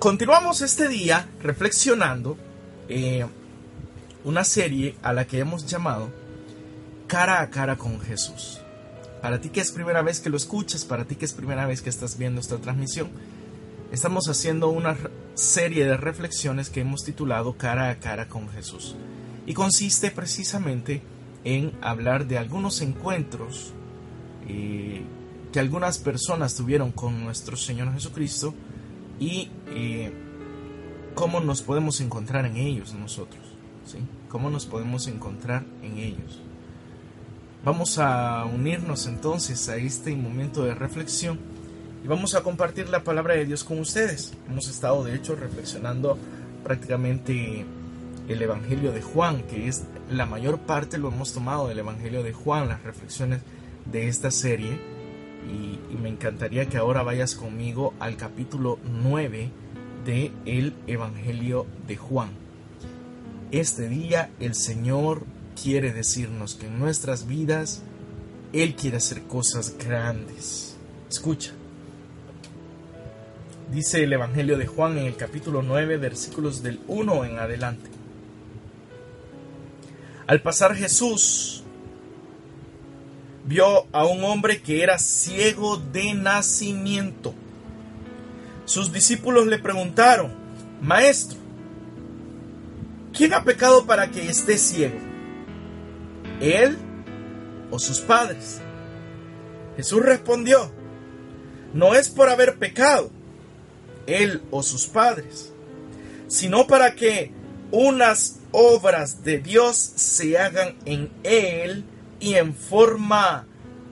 Continuamos este día reflexionando eh, una serie a la que hemos llamado Cara a cara con Jesús. Para ti que es primera vez que lo escuchas, para ti que es primera vez que estás viendo esta transmisión, estamos haciendo una serie de reflexiones que hemos titulado Cara a cara con Jesús. Y consiste precisamente en hablar de algunos encuentros eh, que algunas personas tuvieron con nuestro Señor Jesucristo y eh, cómo nos podemos encontrar en ellos nosotros. ¿sí? ¿Cómo nos podemos encontrar en ellos? Vamos a unirnos entonces a este momento de reflexión y vamos a compartir la palabra de Dios con ustedes. Hemos estado de hecho reflexionando prácticamente el Evangelio de Juan, que es la mayor parte lo hemos tomado del Evangelio de Juan, las reflexiones de esta serie. Y, me encantaría que ahora vayas conmigo al capítulo 9 de el Evangelio de Juan. Este día el Señor quiere decirnos que en nuestras vidas Él quiere hacer cosas grandes. Escucha. Dice el Evangelio de Juan en el capítulo 9, versículos del 1 en adelante. Al pasar Jesús vio a un hombre que era ciego de nacimiento. Sus discípulos le preguntaron, Maestro, ¿quién ha pecado para que esté ciego? ¿Él o sus padres? Jesús respondió, no es por haber pecado, él o sus padres, sino para que unas obras de Dios se hagan en él y en forma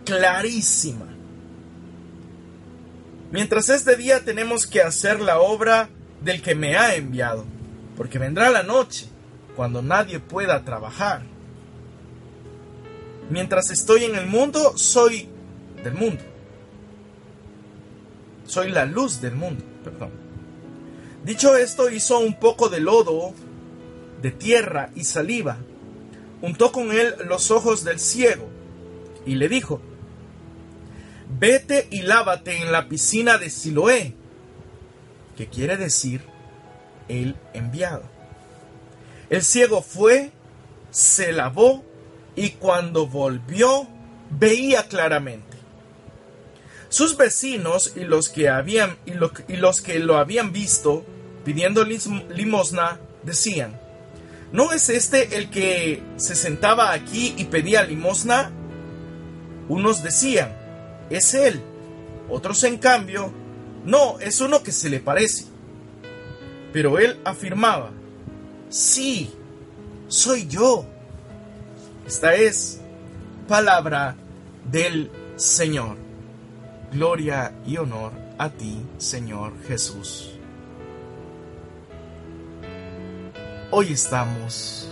clarísima. Mientras este día tenemos que hacer la obra del que me ha enviado, porque vendrá la noche cuando nadie pueda trabajar. Mientras estoy en el mundo, soy del mundo. Soy la luz del mundo, perdón. Dicho esto, hizo un poco de lodo, de tierra y saliva, untó con él los ojos del ciego y le dijo, vete y lávate en la piscina de Siloé, que quiere decir el enviado. El ciego fue, se lavó y cuando volvió veía claramente. Sus vecinos y los que habían y, y los que lo habían visto pidiendo limosna decían: ¿No es este el que se sentaba aquí y pedía limosna? Unos decían: Es él. Otros, en cambio, no, es uno que se le parece. Pero él afirmaba: Sí, soy yo. Esta es palabra del Señor. Gloria y honor a ti, Señor Jesús. Hoy estamos,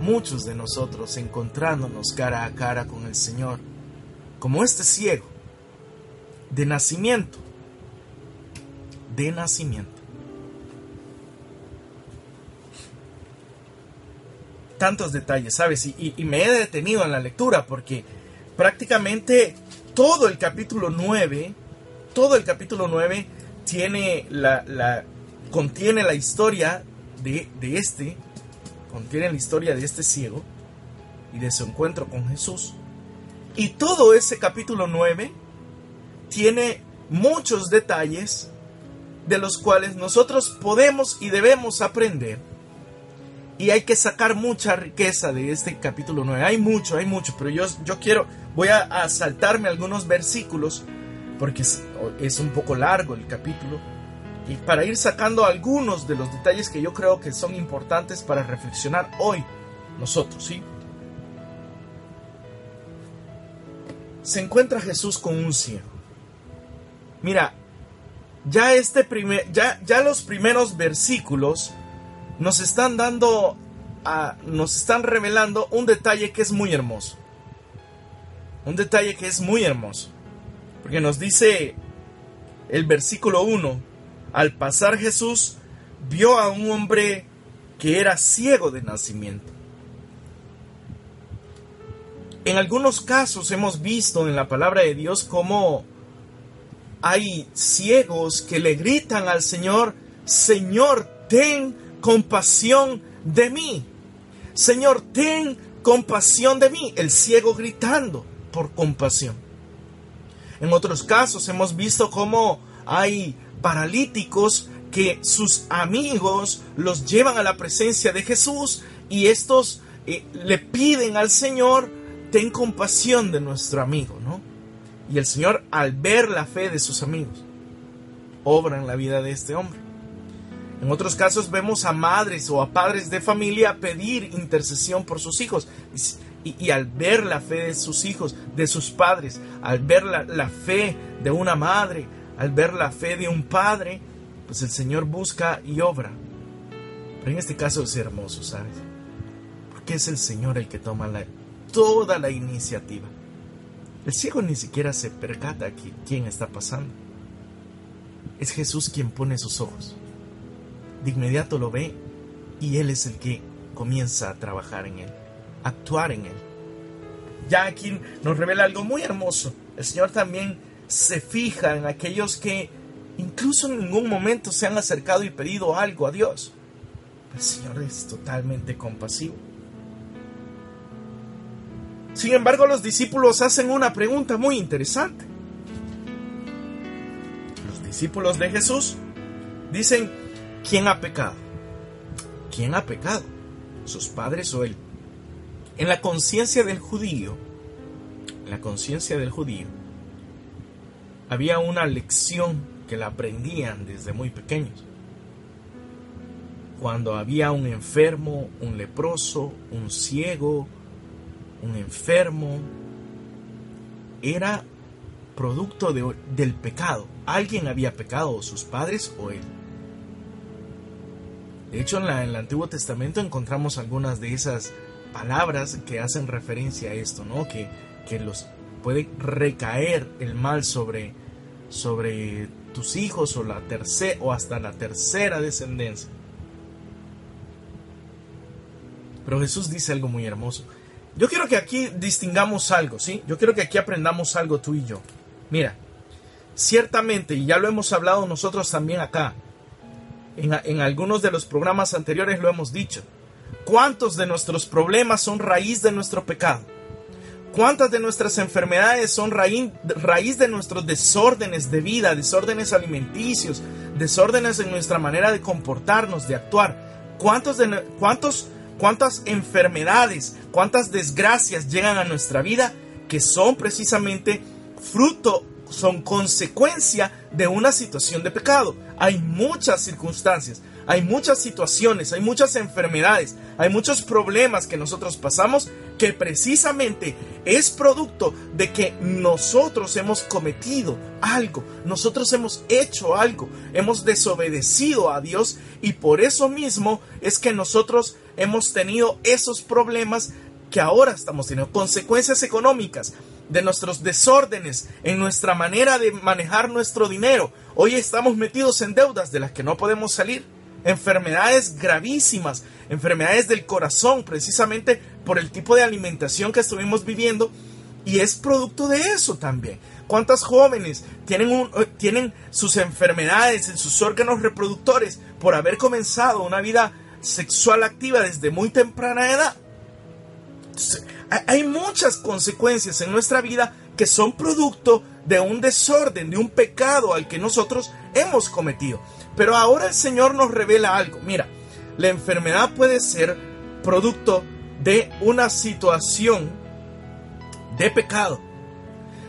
muchos de nosotros, encontrándonos cara a cara con el Señor, como este ciego, de nacimiento, de nacimiento. Tantos detalles, ¿sabes? Y, me he detenido en la lectura porque prácticamente todo el capítulo 9, todo el capítulo 9 tiene la contiene la historia de, de este, contiene la historia de este ciego y de su encuentro con Jesús. Y todo ese capítulo 9 tiene muchos detalles de los cuales nosotros podemos y debemos aprender. Y hay que sacar mucha riqueza de este capítulo 9. Hay mucho, hay mucho, pero yo, yo quiero, voy a, a saltarme algunos versículos porque es, es, un poco largo el capítulo. Y para ir sacando algunos de los detalles que yo creo que son importantes para reflexionar hoy nosotros, ¿sí? Se encuentra Jesús con un ciego. Mira, ya este primer, ya, ya los primeros versículos nos están dando, nos están revelando un detalle que es muy hermoso. Un detalle que es muy hermoso. Porque nos dice el versículo 1, al pasar Jesús vio a un hombre que era ciego de nacimiento. En algunos casos hemos visto en la palabra de Dios cómo hay ciegos que le gritan al Señor, Señor, ten compasión de mí. Señor, ten compasión de mí. El ciego gritando por compasión. En otros casos hemos visto cómo hay paralíticos que sus amigos los llevan a la presencia de Jesús y estos eh, le piden al Señor, ten compasión de nuestro amigo, ¿no? Y el Señor, al ver la fe de sus amigos, obra en la vida de este hombre. En otros casos vemos a madres o a padres de familia pedir intercesión por sus hijos. Y, al ver la fe de sus hijos, de sus padres, al ver la, la fe de una madre, al ver la fe de un padre, pues el Señor busca y obra. Pero en este caso es hermoso, ¿sabes? Porque es el Señor el que toma la, toda la iniciativa. El ciego ni siquiera se percata quién está pasando. Es Jesús quien pone sus ojos. De inmediato lo ve y Él es el que comienza a trabajar en Él, a actuar en Él. Ya aquí nos revela algo muy hermoso. El Señor también se fija en aquellos que incluso en ningún momento se han acercado y pedido algo a Dios. El Señor es totalmente compasivo. Sin embargo, los discípulos hacen una pregunta muy interesante. Los discípulos de Jesús dicen, ¿quién ha pecado? ¿Quién ha pecado? ¿Sus padres o él? En la conciencia del judío, en la conciencia del judío, había una lección que la aprendían desde muy pequeños. Cuando había un enfermo, un leproso, un ciego, un enfermo, era producto del pecado. Alguien había pecado, sus padres o él. De hecho, en, el Antiguo Testamento encontramos algunas de esas palabras que hacen referencia a esto, ¿no? Que, que los puede recaer el mal sobre, sobre tus hijos o, la o hasta la tercera descendencia. Pero Jesús dice algo muy hermoso. Yo quiero que aquí distingamos algo, ¿sí? Yo quiero que aquí aprendamos algo tú y yo. Mira, ciertamente, y ya lo hemos hablado nosotros también acá, en, en algunos de los programas anteriores lo hemos dicho, ¿cuántos de nuestros problemas son raíz de nuestro pecado? ¿Cuántas de nuestras enfermedades son raíz, de nuestros desórdenes de vida, desórdenes alimenticios, desórdenes en nuestra manera de comportarnos, de actuar? ¿Cuántos de, cuántos cuántas enfermedades, cuántas desgracias llegan a nuestra vida que son precisamente fruto, son consecuencia de una situación de pecado. Hay muchas circunstancias, hay muchas situaciones, hay muchas enfermedades, hay muchos problemas que nosotros pasamos que precisamente es producto de que nosotros hemos cometido algo, nosotros hemos hecho algo, hemos desobedecido a Dios y por eso mismo es que nosotros hemos tenido esos problemas que ahora estamos teniendo, consecuencias económicas de nuestros desórdenes en nuestra manera de manejar nuestro dinero. Hoy estamos metidos en deudas de las que no podemos salir, enfermedades gravísimas, enfermedades del corazón, precisamente por el tipo de alimentación que estuvimos viviendo, y es producto de eso también. ¿Cuántas jóvenes tienen, eh, tienen sus enfermedades en sus órganos reproductores por haber comenzado una vida sexual activa desde muy temprana edad. hay muchas consecuencias en nuestra vida que son producto de un desorden, de un pecado al que nosotros hemos cometido. Pero ahora el Señor nos revela algo. Mira, la enfermedad puede ser producto de una situación de pecado.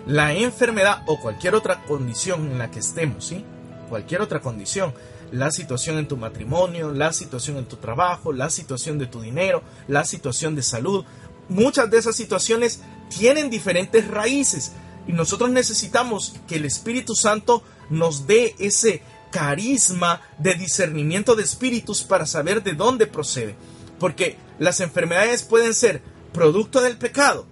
La enfermedad o cualquier otra condición en la que estemos, ¿sí? Cualquier otra condición la situación en tu matrimonio, la situación en tu trabajo, la situación de tu dinero, la situación de salud. Muchas de esas situaciones tienen diferentes raíces y nosotros necesitamos que el Espíritu Santo nos dé ese carisma de discernimiento de espíritus para saber de dónde procede. Porque las enfermedades pueden ser producto del pecado,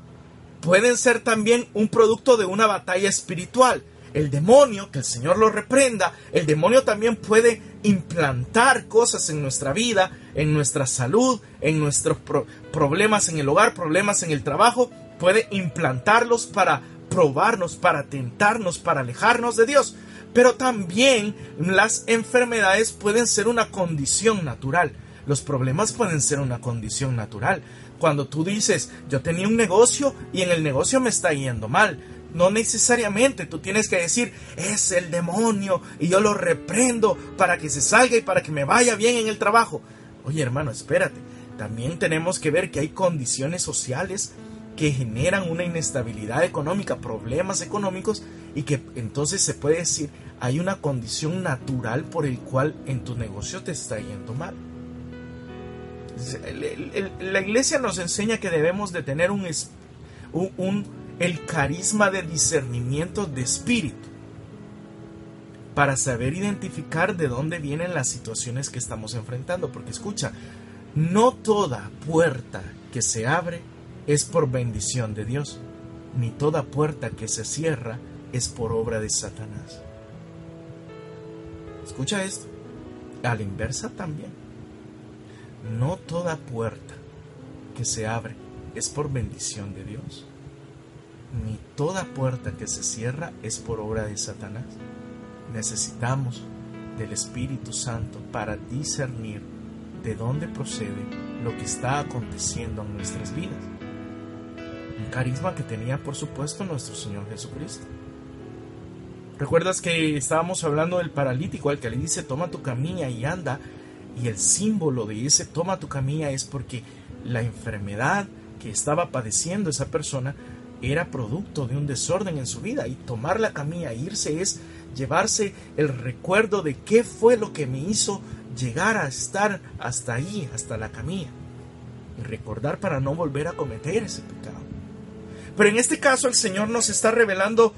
pueden ser también un producto de una batalla espiritual el demonio, que el Señor lo reprenda, el demonio también puede implantar cosas en nuestra vida, en nuestra salud, en nuestros problemas en el hogar, problemas en el trabajo, puede implantarlos para probarnos, para tentarnos, para alejarnos de Dios. Pero también las enfermedades pueden ser una condición natural. Los problemas pueden ser una condición natural. Cuando tú dices, yo tenía un negocio y en el negocio me está yendo mal. No necesariamente tú tienes que decir, es el demonio y yo lo reprendo para que se salga y para que me vaya bien en el trabajo. Oye hermano, espérate. También tenemos que ver que hay condiciones sociales que generan una inestabilidad económica, problemas económicos y que entonces se puede decir hay una condición natural por el cual en tu negocio te está yendo mal. La iglesia nos enseña que debemos de tener un, el carisma de discernimiento de espíritu para saber identificar de dónde vienen las situaciones que estamos enfrentando. Porque escucha, no toda puerta que se abre es por bendición de Dios, ni toda puerta que se cierra es por obra de Satanás. Escucha esto. A la inversa también. No toda puerta que se abre es por bendición de Dios. Ni toda puerta que se cierra es por obra de Satanás. Necesitamos del Espíritu Santo para discernir de dónde procede lo que está aconteciendo en nuestras vidas. Un carisma que tenía, por supuesto, nuestro Señor Jesucristo. ¿Recuerdas que estábamos hablando del paralítico al que le dice toma tu camilla y anda? Y el símbolo de ese toma tu camilla es porque la enfermedad que estaba padeciendo esa persona era producto de un desorden en su vida y tomar la camilla e irse es llevarse el recuerdo de qué fue lo que me hizo llegar a estar hasta ahí, hasta la camilla y recordar para no volver a cometer ese pecado. Pero en este caso el Señor nos está revelando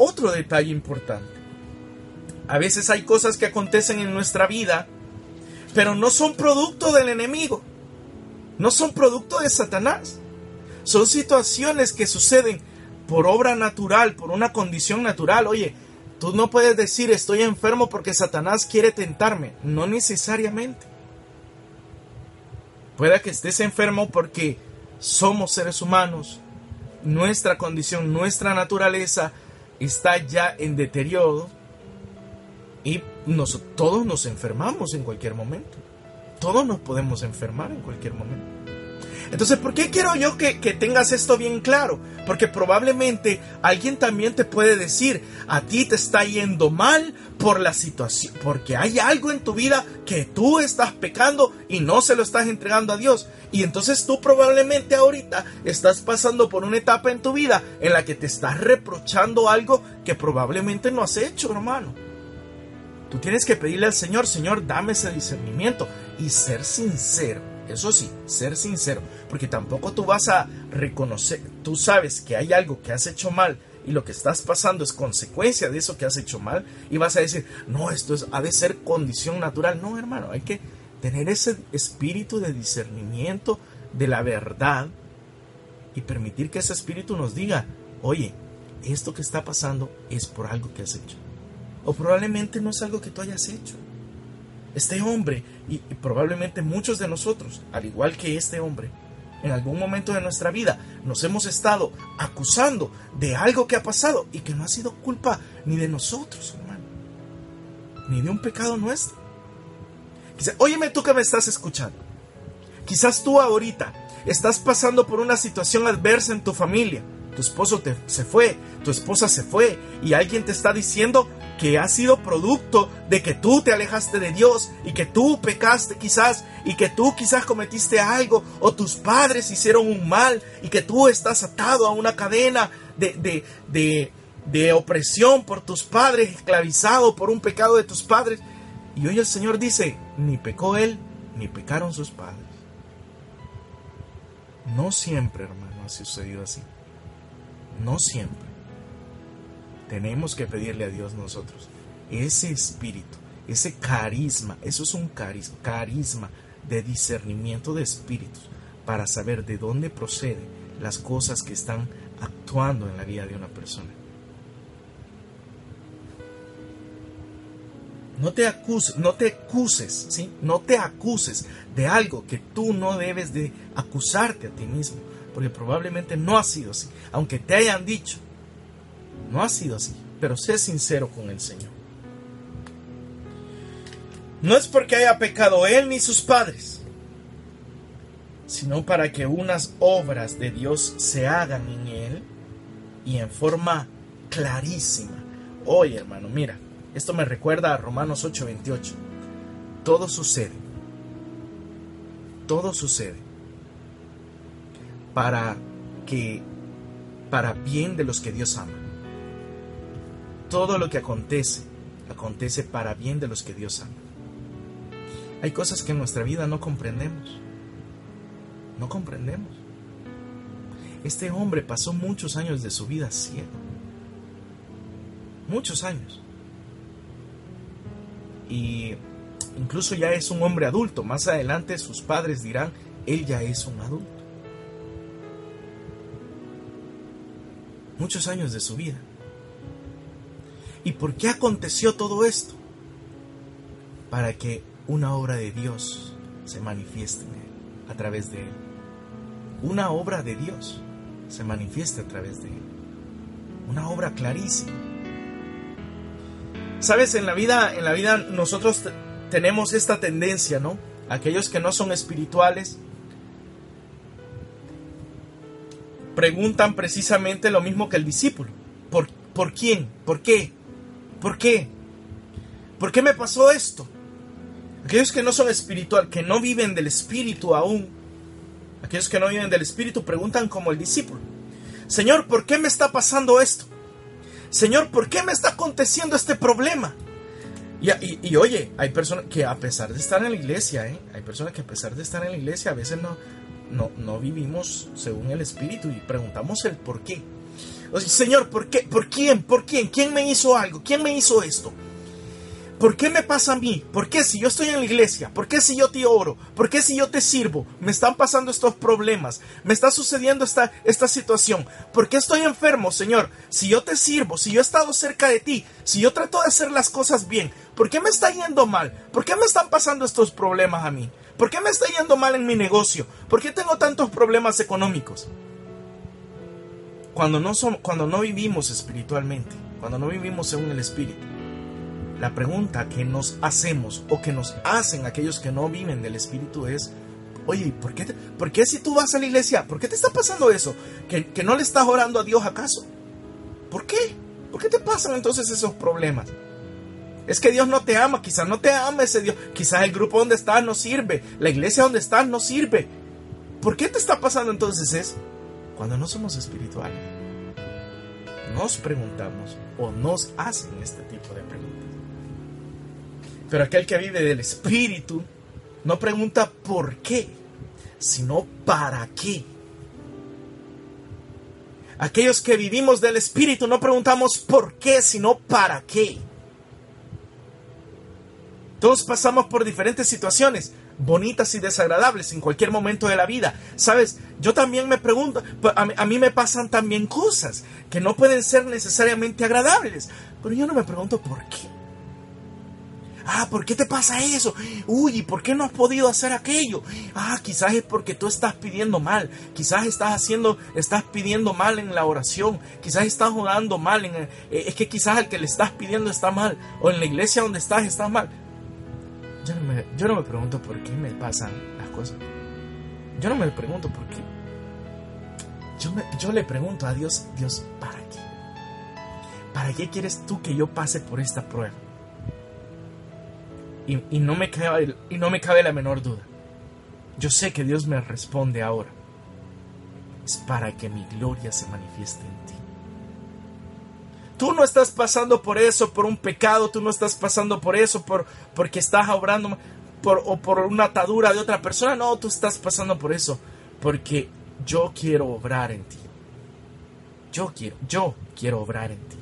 otro detalle importante. A veces hay cosas que acontecen en nuestra vida, pero no son producto del enemigo, no son producto de Satanás. Son situaciones que suceden por obra natural, por una condición natural. Oye, tú no puedes decir estoy enfermo porque Satanás quiere tentarme. No necesariamente. Pueda que estés enfermo porque somos seres humanos. Nuestra condición, nuestra naturaleza está ya en deterioro y todos nos enfermamos en cualquier momento. Todos nos podemos enfermar en cualquier momento. Entonces, ¿por qué quiero yo que, que, tengas esto bien claro? Porque probablemente alguien también te puede decir, a ti te está yendo mal por la situación, porque hay algo en tu vida que tú estás pecando y no se lo estás entregando a Dios. Y entonces tú probablemente ahorita estás pasando por una etapa en tu vida en la que te estás reprochando algo que probablemente no has hecho, hermano. Tú tienes que pedirle al Señor, Señor, dame ese discernimiento y ser sincero. Eso sí, ser sincero, porque tampoco tú vas a reconocer, tú sabes que hay algo que has hecho mal y lo que estás pasando es consecuencia de eso que has hecho mal y vas a decir, no, esto es, ha de ser condición natural. No, hermano, hay que tener ese espíritu de discernimiento de la verdad y permitir que ese espíritu nos diga, oye, esto que está pasando es por algo que has hecho. O probablemente no es algo que tú hayas hecho. Este hombre, y, probablemente muchos de nosotros, al igual que este hombre, en algún momento de nuestra vida nos hemos estado acusando de algo que ha pasado y que no ha sido culpa ni de nosotros, hermano, ni de un pecado nuestro. Dice, óyeme tú que me estás escuchando. Quizás tú ahorita estás pasando por una situación adversa en tu familia. Tu esposo te, se fue, tu esposa se fue y alguien te está diciendo que ha sido producto de que tú te alejaste de Dios y que tú pecaste quizás y que tú quizás cometiste algo o tus padres hicieron un mal y que tú estás atado a una cadena de, de, de, de opresión por tus padres, esclavizado por un pecado de tus padres. Y hoy el Señor dice, ni pecó él, ni pecaron sus padres. No siempre, hermano, ha sucedido así. No siempre. Tenemos que pedirle a Dios nosotros ese espíritu, ese carisma, eso es un carisma, carisma de discernimiento de espíritus para saber de dónde proceden las cosas que están actuando en la vida de una persona. No te acuses, no te acuses, ¿sí? No te acuses de algo que tú no debes de acusarte a ti mismo, porque probablemente no ha sido así, aunque te hayan dicho, no ha sido así, pero sé sincero con el Señor. No es porque haya pecado él ni sus padres, sino para que unas obras de Dios se hagan en él y en forma clarísima. Oye, hermano, mira, esto me recuerda a Romanos 8:28. Todo sucede. Todo sucede para que para bien de los que Dios ama. Todo lo que acontece acontece para bien de los que Dios ama. Hay cosas que en nuestra vida no comprendemos. No comprendemos. Este hombre pasó muchos años de su vida ciego. Muchos años. Y incluso ya es un hombre adulto. Más adelante sus padres dirán, él ya es un adulto. Muchos años de su vida. ¿Y por qué aconteció todo esto? Para que una obra de Dios se manifieste a través de él. Una obra de Dios se manifieste a través de él. Una obra clarísima. Sabes, en la vida, en la vida nosotros tenemos esta tendencia, ¿no? Aquellos que no son espirituales preguntan precisamente lo mismo que el discípulo. ¿Por, ¿Por quién? ¿Por qué? ¿Por qué? ¿Por qué me pasó esto? Aquellos que no son espiritual, que no viven del espíritu aún, aquellos que no viven del espíritu preguntan como el discípulo, Señor, ¿por qué me está pasando esto? Señor, ¿por qué me está aconteciendo este problema? Y, oye, hay personas que a pesar de estar en la iglesia, ¿eh? hay personas que a pesar de estar en la iglesia a veces no, no, no vivimos según el espíritu y preguntamos el por qué. Señor, ¿por qué? ¿Por quién? ¿Por quién? ¿Quién me hizo algo? ¿Quién me hizo esto? ¿Por qué me pasa a mí? ¿Por qué si yo estoy en la iglesia? ¿Por qué si yo te oro? ¿Por qué si yo te sirvo? Me están pasando estos problemas. Me está sucediendo esta, esta situación. ¿Por qué estoy enfermo, Señor? Si yo te sirvo, si yo he estado cerca de ti, si yo trato de hacer las cosas bien, ¿por qué me está yendo mal? ¿Por qué me están pasando estos problemas a mí? ¿Por qué me está yendo mal en mi negocio? ¿Por qué tengo tantos problemas económicos? Cuando no, somos, cuando no vivimos espiritualmente, cuando no vivimos según el Espíritu, la pregunta que nos hacemos o que nos hacen aquellos que no viven del Espíritu es, oye, ¿por qué, ¿por qué si tú vas a la iglesia? ¿Por qué te está pasando eso? ¿Que, ¿Que no le estás orando a Dios acaso? ¿Por qué? ¿Por qué te pasan entonces esos problemas? Es que Dios no te ama, quizás no te ama ese Dios, quizás el grupo donde estás no sirve, la iglesia donde estás no sirve. ¿Por qué te está pasando entonces eso? Cuando no somos espirituales, nos preguntamos o nos hacen este tipo de preguntas. Pero aquel que vive del Espíritu no pregunta por qué, sino para qué. Aquellos que vivimos del Espíritu no preguntamos por qué, sino para qué. Todos pasamos por diferentes situaciones, bonitas y desagradables en cualquier momento de la vida. Sabes, yo también me pregunto, a mí, a mí, me pasan también cosas que no pueden ser necesariamente agradables, pero yo no me pregunto por qué. Ah, ¿por qué te pasa eso? Uy, ¿y por qué no has podido hacer aquello? Ah, quizás es porque tú estás pidiendo mal. Quizás estás haciendo, estás pidiendo mal en la oración. Quizás estás orando mal. En eh, es que quizás el que le estás pidiendo está mal. O en la iglesia donde estás está mal. Yo no me, pregunto por qué me pasan las cosas. Yo no me pregunto por qué. Yo, le pregunto a Dios, Dios, ¿para qué? ¿Para qué quieres tú que yo pase por esta prueba? Y, no me y no me cabe la menor duda. Yo sé que Dios me responde ahora. Es para que mi gloria se manifieste en ti. Tú no estás pasando por eso, por un pecado, tú no estás pasando por eso, por, porque estás obrando por, o por una atadura de otra persona. No, tú estás pasando por eso, porque yo quiero obrar en ti. Yo quiero, yo quiero obrar en ti.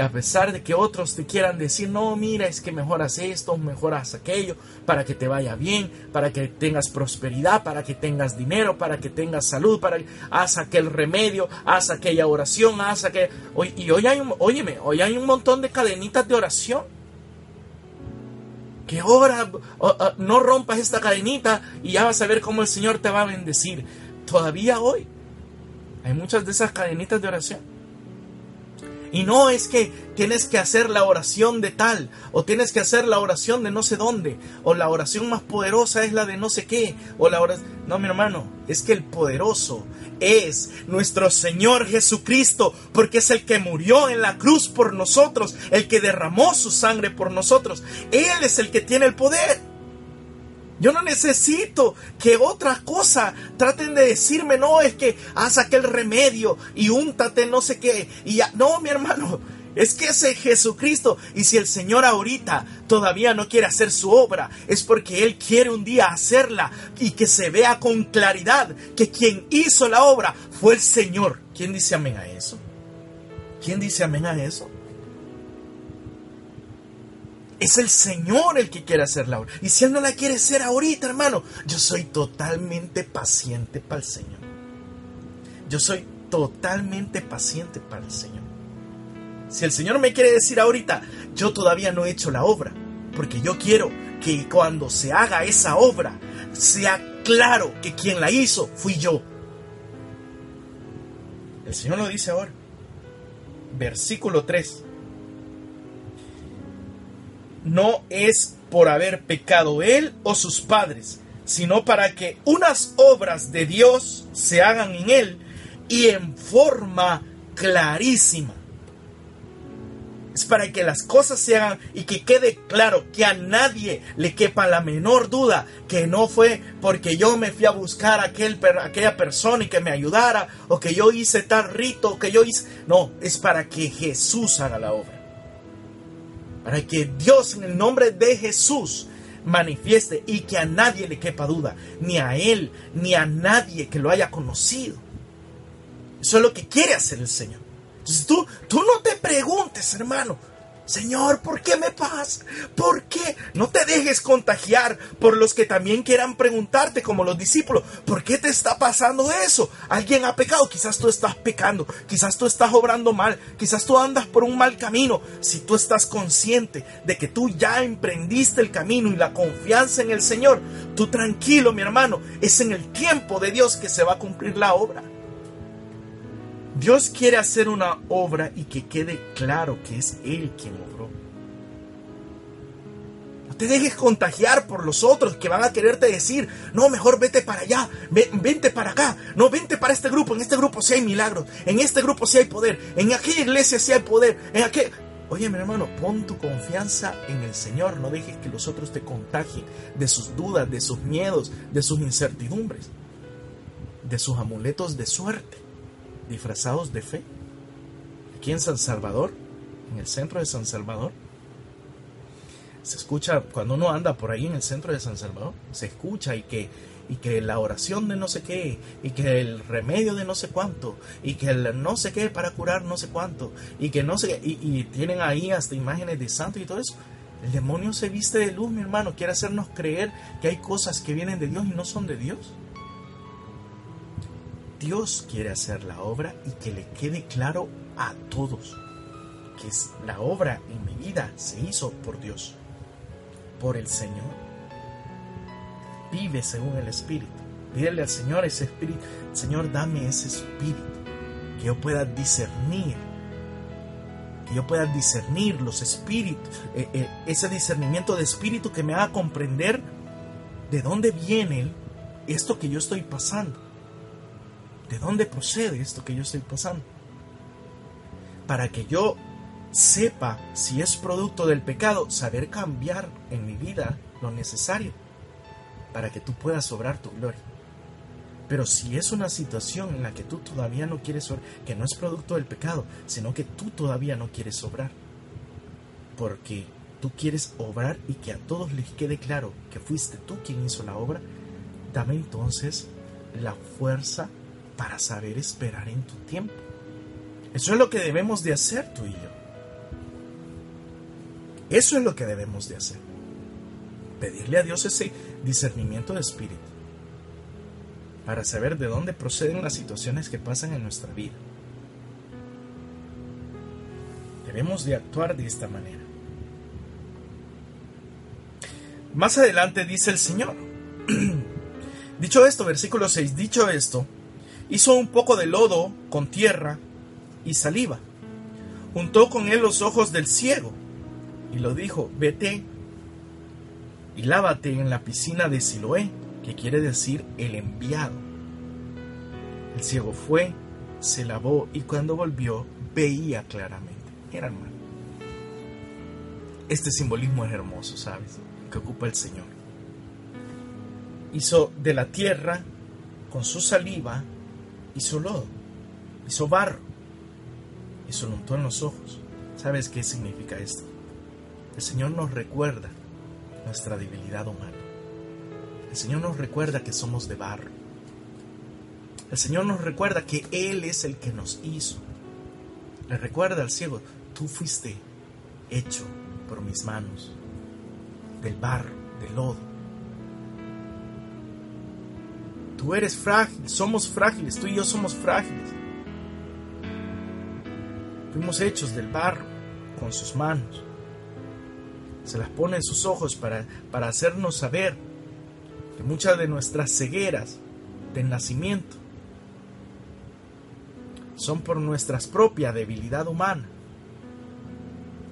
A pesar de que otros te quieran decir, no, mira, es que mejoras esto, mejoras aquello, para que te vaya bien, para que tengas prosperidad, para que tengas dinero, para que tengas salud, para que haz aquel remedio, haz aquella oración, haz aquel... Y hoy hay un, hoy hay un montón de cadenitas de oración. Que ahora no rompas esta cadenita y ya vas a ver cómo el Señor te va a bendecir. Todavía hoy hay muchas de esas cadenitas de oración Y no es que tienes que hacer la oración de tal, o tienes que hacer la oración de no sé dónde, o la oración más poderosa es la de no sé qué, o la oración... No, mi hermano, es que el poderoso es nuestro Señor Jesucristo, porque es el que murió en la cruz por nosotros, el que derramó su sangre por nosotros. Él es el que tiene el poder. Yo no necesito que otra cosa traten de decirme, no, es que haz aquel remedio y úntate no sé qué. Y ya, no, mi hermano, es que ese Jesucristo. Y si el Señor ahorita todavía no quiere hacer su obra, es porque Él quiere un día hacerla y que se vea con claridad que quien hizo la obra fue el Señor. ¿Quién dice amén a eso? ¿Quién dice amén a eso? Es el Señor el que quiere hacer la obra. Y si Él no la quiere hacer ahorita, hermano, yo soy totalmente paciente para el Señor. Yo soy totalmente paciente para el Señor. Si el Señor me quiere decir ahorita, yo todavía no he hecho la obra, porque yo quiero que cuando se haga esa obra, sea claro que quien la hizo fui yo. El Señor lo dice ahora. Versículo 3 no es por haber pecado él o sus padres, sino para que unas obras de Dios se hagan en él y en forma clarísima. Es para que las cosas se hagan y que quede claro que a nadie le quepa la menor duda que no fue porque yo me fui a buscar a aquel, aquella persona y que me ayudara o que yo hice tal rito o que yo hice... No, es para que Jesús haga la obra para que Dios en el nombre de Jesús manifieste y que a nadie le quepa duda, ni a Él, ni a nadie que lo haya conocido. Eso es lo que quiere hacer el Señor. Entonces tú, tú no te preguntes, hermano, Señor, ¿por qué me pasa? ¿Por qué? No te dejes contagiar por los que también quieran preguntarte como los discípulos, ¿por qué te está pasando eso? Alguien ha pecado, quizás tú estás pecando, quizás tú estás obrando mal, quizás tú andas por un mal camino. Si tú estás consciente de que tú ya emprendiste el camino y la confianza en el Señor, tú tranquilo, mi hermano, es en el tiempo de Dios que se va a cumplir la obra. Dios quiere hacer una obra y que quede claro que es Él quien obró. No te dejes contagiar por los otros que van a quererte decir, no, mejor vete para allá, vente para acá, no, vente para este grupo, en este grupo sí hay milagros, en este grupo sí hay poder, en aquella iglesia sí hay poder, en aquel... Oye, mi hermano, pon tu confianza en el Señor, no dejes que los otros te contagien de sus dudas, de sus miedos, de sus incertidumbres, de sus amuletos de suerte disfrazados de fe. Aquí en San Salvador, en el centro de San Salvador, se escucha, cuando uno anda por ahí en el centro de San Salvador, se escucha y que, y que la oración de no sé qué, y que el remedio de no sé cuánto, y que el no sé qué para curar no sé cuánto, y que no sé y, y tienen ahí hasta imágenes de santos y todo eso. El demonio se viste de luz, mi hermano, quiere hacernos creer que hay cosas que vienen de Dios y no son de Dios. Dios quiere hacer la obra y que le quede claro a todos que la obra en mi vida se hizo por Dios, por el Señor. Vive según el Espíritu. Pídele al Señor ese Espíritu. Señor, dame ese Espíritu. Que yo pueda discernir. Que yo pueda discernir los espíritus. Eh, eh, ese discernimiento de espíritu que me haga comprender de dónde viene esto que yo estoy pasando ¿De dónde procede esto que yo estoy pasando? Para que yo sepa si es producto del pecado, saber cambiar en mi vida lo necesario para que tú puedas obrar tu gloria. Pero si es una situación en la que tú todavía no quieres obrar, que no es producto del pecado, sino que tú todavía no quieres obrar, porque tú quieres obrar y que a todos les quede claro que fuiste tú quien hizo la obra, dame entonces la fuerza para saber esperar en tu tiempo. Eso es lo que debemos de hacer tú y yo. Eso es lo que debemos de hacer. Pedirle a Dios ese discernimiento de espíritu para saber de dónde proceden las situaciones que pasan en nuestra vida. Debemos de actuar de esta manera. Más adelante dice el Señor. dicho esto, versículo 6, dicho esto, hizo un poco de lodo con tierra y saliva. juntó con él los ojos del ciego y lo dijo, vete y lávate en la piscina de Siloé, que quiere decir el enviado. El ciego fue, se lavó y cuando volvió veía claramente. Era hermano. Este simbolismo es hermoso, ¿sabes? Que ocupa el Señor. Hizo de la tierra, con su saliva, hizo lodo, hizo barro, y se lo en los ojos. ¿Sabes qué significa esto? El Señor nos recuerda nuestra debilidad humana. El Señor nos recuerda que somos de barro. El Señor nos recuerda que Él es el que nos hizo. Le recuerda al ciego, tú fuiste hecho por mis manos, del barro, del lodo. Tú eres frágil, somos frágiles, tú y yo somos frágiles. Fuimos hechos del barro con sus manos. Se las pone en sus ojos para, para hacernos saber que muchas de nuestras cegueras del nacimiento son por nuestra propia debilidad humana.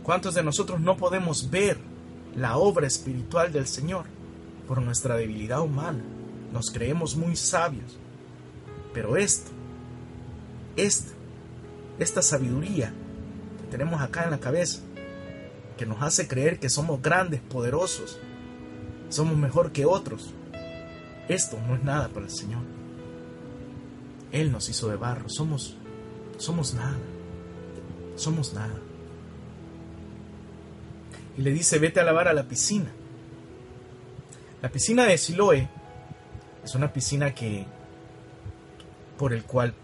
¿Cuántos de nosotros no podemos ver la obra espiritual del Señor por nuestra debilidad humana? Nos creemos muy sabios. Pero esto, esta sabiduría que tenemos acá en la cabeza, que nos hace creer que somos grandes, poderosos, somos mejor que otros, esto no es nada para el Señor. Él nos hizo de barro, somos, somos nada, somos nada. Y le dice, vete a lavar a la piscina. La piscina de Siloé es una piscina que, por el cual,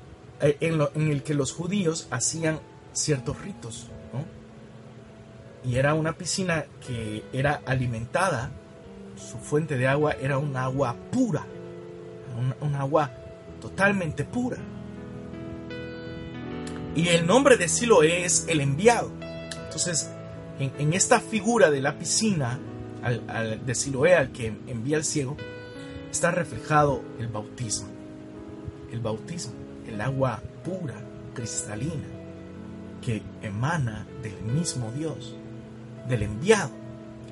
eh, en, el que los judíos hacían ciertos ritos, ¿no? Y era una piscina que era alimentada su fuente de agua era un agua pura, un, agua totalmente pura. Y el nombre de Siloé es el enviado. Entonces, en, esta figura de la piscina de Siloé al que envía el ciego, está reflejado el bautismo. El bautismo, el agua pura, cristalina, que emana del mismo Dios, del enviado.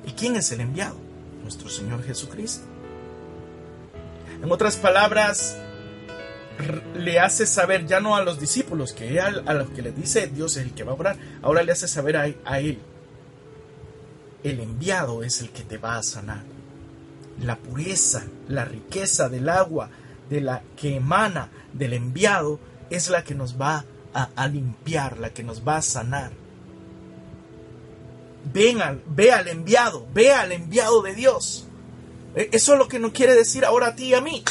¿Y quién es el enviado? nuestro Señor Jesucristo. En otras palabras, le hace saber ya no a los discípulos, que a, los que le dice Dios es el que va a orar, ahora le hace saber a, a él. El enviado es el que te va a sanar. La pureza, la riqueza del agua, de la que emana del enviado, es la que nos va a, limpiar, la que nos va a sanar ven ve al enviado, ve al enviado de Dios. E, eso es lo que nos quiere decir ahora a ti y a mí.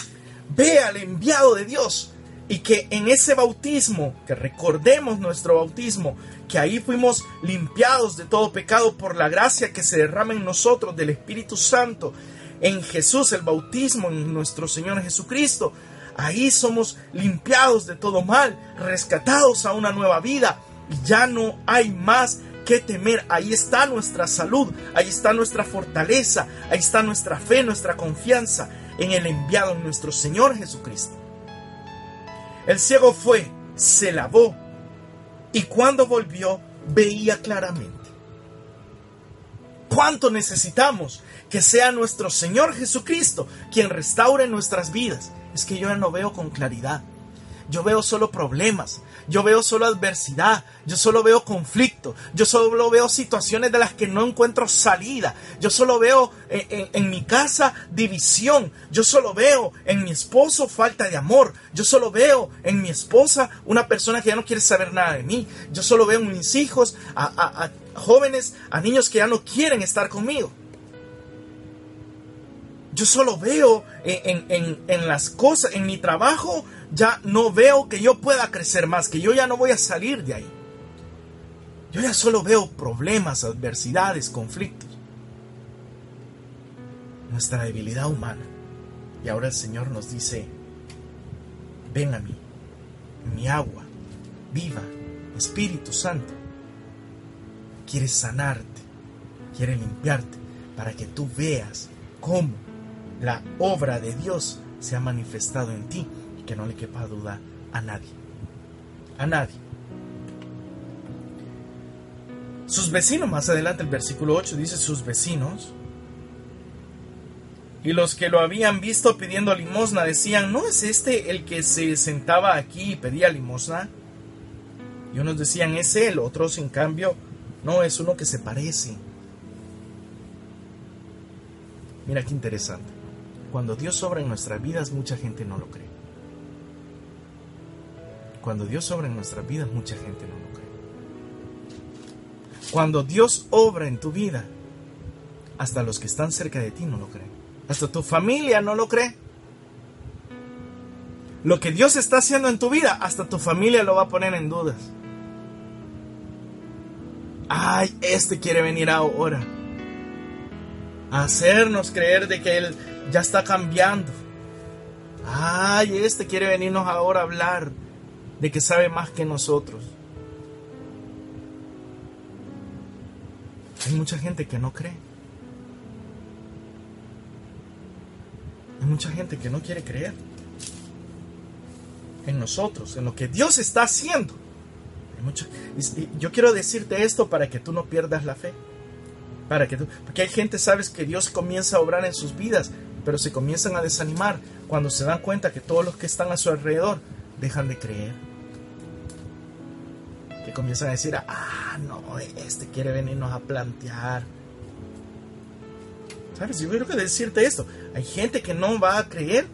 Ve al enviado de Dios. Y que en ese bautismo, que recordemos nuestro bautismo, que ahí fuimos limpiados de todo pecado por la gracia que se derrama en nosotros del Espíritu Santo, en Jesús, el bautismo en nuestro Señor Jesucristo. Ahí somos limpiados de todo mal, rescatados a una nueva vida. Y ya no hay más qué temer. Ahí está nuestra salud, ahí está nuestra fortaleza, ahí está nuestra fe, nuestra confianza en el enviado, en nuestro Señor Jesucristo. El ciego fue, se lavó y cuando volvió veía claramente. ¿Cuánto necesitamos que sea nuestro Señor Jesucristo quien restaure nuestras vidas? Es que yo ya no veo con claridad. Yo veo solo problemas, yo veo solo adversidad, yo solo veo conflicto, yo solo veo situaciones de las que no encuentro salida, yo solo veo en, mi casa división, yo solo veo en mi esposo falta de amor, yo solo veo en mi esposa una persona que ya no quiere saber nada de mí, yo solo veo en mis hijos a, jóvenes, a niños que ya no quieren estar conmigo. Yo solo veo en, en, las cosas, en mi trabajo, ya no veo que yo pueda crecer más, que yo ya no voy a salir de ahí. Yo ya solo veo problemas, adversidades, conflictos. Nuestra debilidad humana. Y ahora el Señor nos dice, ven a mí, mi agua, viva, Espíritu Santo. Quiere sanarte, quiere limpiarte, para que tú veas cómo la obra de Dios se ha manifestado en ti que no le quepa duda a nadie. A nadie. Sus vecinos, más adelante el versículo 8 dice sus vecinos. Y los que lo habían visto pidiendo limosna decían, ¿no es este el que se sentaba aquí y pedía limosna? Y unos decían, es él, otros en cambio, no, es uno que se parece. Mira qué interesante. Cuando Dios obra en nuestras vidas, mucha gente no lo cree. Cuando Dios obra en nuestras vidas, mucha gente no lo cree. Cuando Dios obra en tu vida, hasta los que están cerca de ti no lo creen. Hasta tu familia no lo cree. Lo que Dios está haciendo en tu vida, hasta tu familia lo va a poner en dudas. Ay, este quiere venir ahora. A hacernos creer de que Él ya está cambiando. Ay, este quiere venirnos ahora a hablar de que sabe más que nosotros. Hay mucha gente que no cree. Hay mucha gente que no quiere creer en nosotros, en lo que Dios está haciendo. yo quiero decirte esto para que tú no pierdas la fe. Para que porque hay gente, sabes, que Dios comienza a obrar en sus vidas, pero se comienzan a desanimar cuando se dan cuenta que todos los que están a su alrededor dejan de creer. Que comienzan a decir, ah, no, este quiere venirnos a plantear. ¿Sabes? Yo quiero decirte esto. Hay gente que no va a creer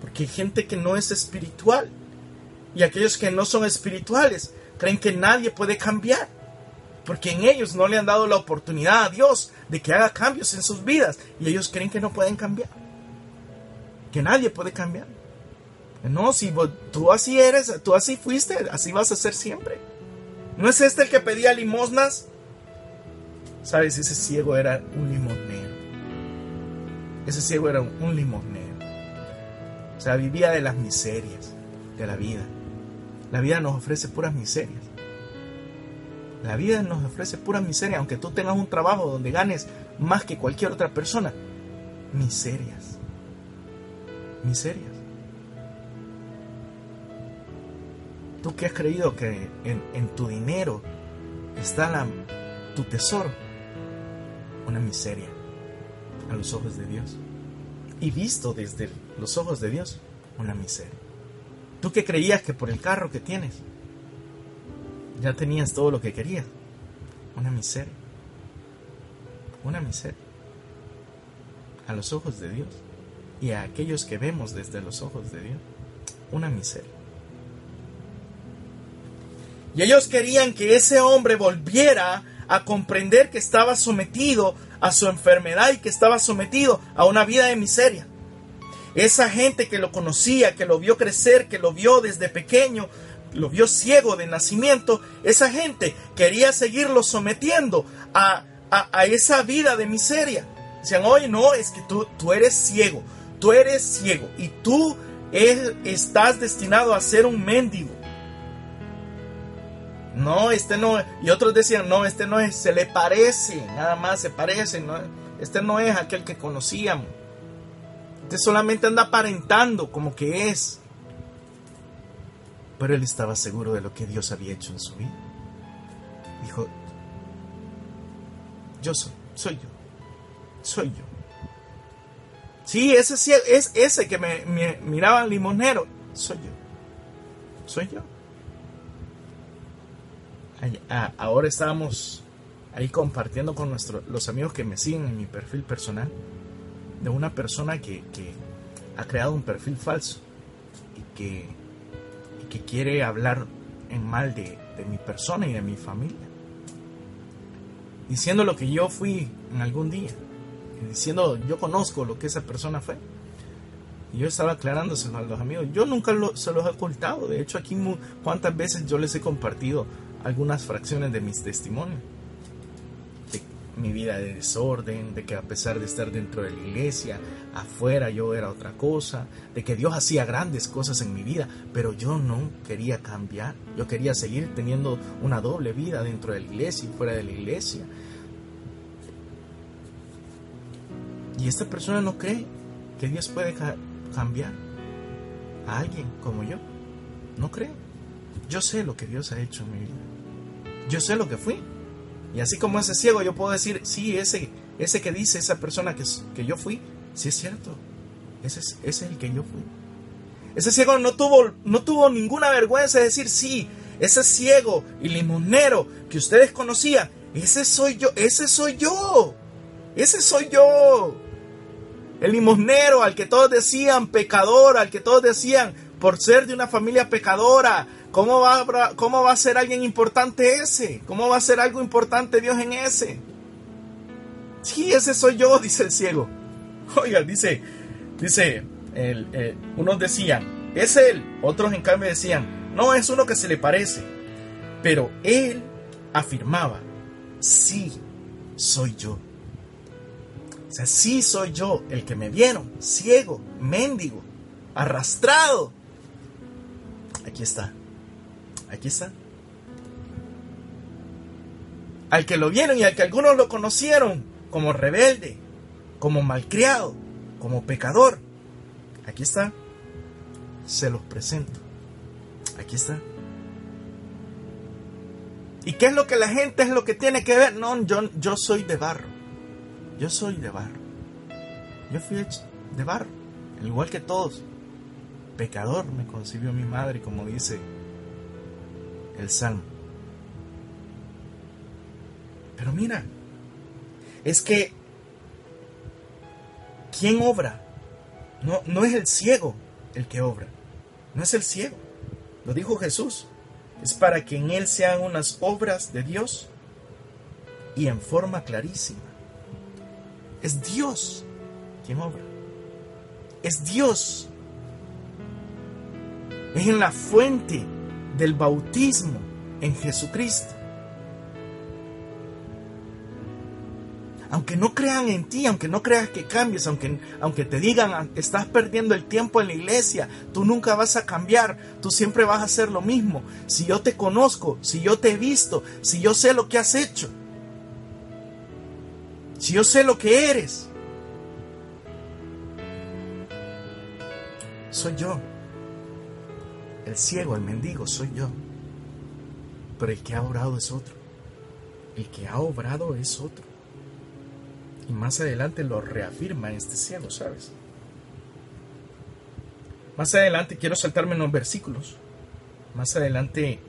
porque hay gente que no es espiritual. Y aquellos que no son espirituales creen que nadie puede cambiar. Porque en ellos no le han dado la oportunidad a Dios de que haga cambios en sus vidas. Y ellos creen que no pueden cambiar. Que nadie puede cambiar. No, si tú así eres, tú así fuiste, así vas a ser siempre. ¿No es este el que pedía limosnas? Sabes, ese ciego era un limosnero. Ese ciego era un limosnero. O sea, vivía de las miserias de la vida. La vida nos ofrece puras miserias. La vida nos ofrece pura miseria, aunque tú tengas un trabajo donde ganes más que cualquier otra persona. Miserias. Miserias. Tú que has creído que en, tu dinero está la, tu tesoro, una miseria a los ojos de Dios. Y visto desde los ojos de Dios, una miseria. Tú que creías que por el carro que tienes, ya tenías todo lo que querías. Una miseria. Una miseria. A los ojos de Dios. Y a aquellos que vemos desde los ojos de Dios. Una miseria. Y ellos querían que ese hombre volviera a comprender que estaba sometido a su enfermedad y que estaba sometido a una vida de miseria. Esa gente que lo conocía, que lo vio crecer, que lo vio desde pequeño, lo vio ciego de nacimiento, esa gente quería seguirlo sometiendo a, esa vida de miseria. Decían, oye, no, es que tú, tú eres ciego, tú eres ciego y tú estás destinado a ser un mendigo. No, este no, y otros decían, no, este no es, se le parece, nada más se parece, no, este no es aquel que conocíamos. Este solamente anda aparentando como que es. Pero él estaba seguro de lo que Dios había hecho en su vida. Dijo, yo soy, soy yo, soy yo. Sí, ese es ese que me, miraban limonero, soy yo, soy yo ahora estábamos ahí compartiendo con nuestros los amigos que me siguen en mi perfil personal de una persona que, ha creado un perfil falso y que, que quiere hablar en mal de, de mi persona y de mi familia. Diciendo lo que yo fui en algún día. Diciendo yo conozco lo que esa persona fue. Y yo estaba aclarándoselo a los amigos. Yo nunca se los he ocultado. De hecho, aquí cuántas veces yo les he compartido algunas fracciones de mis testimonios. De mi vida de desorden, de que a pesar de estar dentro de la iglesia, afuera yo era otra cosa, de que Dios hacía grandes cosas en mi vida, pero yo no quería cambiar. Yo quería seguir teniendo una doble vida dentro de la iglesia y fuera de la iglesia. Y esta persona no cree que Dios puede cambiar a alguien como yo. No cree. Yo sé lo que Dios ha hecho en mi vida. Yo sé lo que fui. Y así como ese ciego, yo puedo decir, sí, ese, ese que dice esa persona que, que yo fui, sí es cierto. Ese es, ese es el que yo fui. Ese ciego no tuvo, no tuvo ninguna vergüenza de decir, sí, ese ciego y limonero que ustedes conocían, ese soy yo, ese soy yo. Ese soy yo. El limosnero al que todos decían pecador, al que todos decían por ser de una familia pecadora. ¿Cómo va, ¿Cómo va a ser alguien importante ese? ¿Cómo va a ser algo importante Dios en ese? Sí, ese soy yo, dice el ciego. Oiga, dice, dice, unos decían, es él. Otros en cambio decían, no, es uno que se le parece. Pero él afirmaba, sí, soy yo. Sea, sí soy yo el que me vieron, ciego, mendigo, arrastrado. Aquí está. Aquí está. Al que lo vieron y al que algunos lo conocieron como rebelde, como malcriado, como pecador. Aquí está. Se los presento. Aquí está. ¿Y qué es lo que la gente es lo que tiene que ver? No, yo soy de barro. Yo soy de barro. Yo fui hecho de barro, al igual que todos. Pecador me concibió mi madre, como dice el Salmo. Pero mira, es que ¿quién obra? No, no es el ciego el que obra, no es el ciego. Lo dijo Jesús. Es para que en él sean unas obras de Dios y en forma clarísima. Es Dios quien obra. Es Dios. Es en la fuente del bautismo en Jesucristo. Aunque no crean en ti, aunque no creas que cambies, aunque, aunque te digan estás perdiendo el tiempo en la iglesia, tú nunca vas a cambiar, tú siempre vas a hacer lo mismo. Si yo te conozco, si yo te he visto, si yo sé lo que has hecho, si yo sé lo que eres, soy yo. El ciego, el mendigo, soy yo. Pero el que ha obrado es otro. El que ha obrado es otro. Y más adelante lo reafirma este ciego, ¿sabes? Más adelante quiero saltarme en los versículos. Más adelante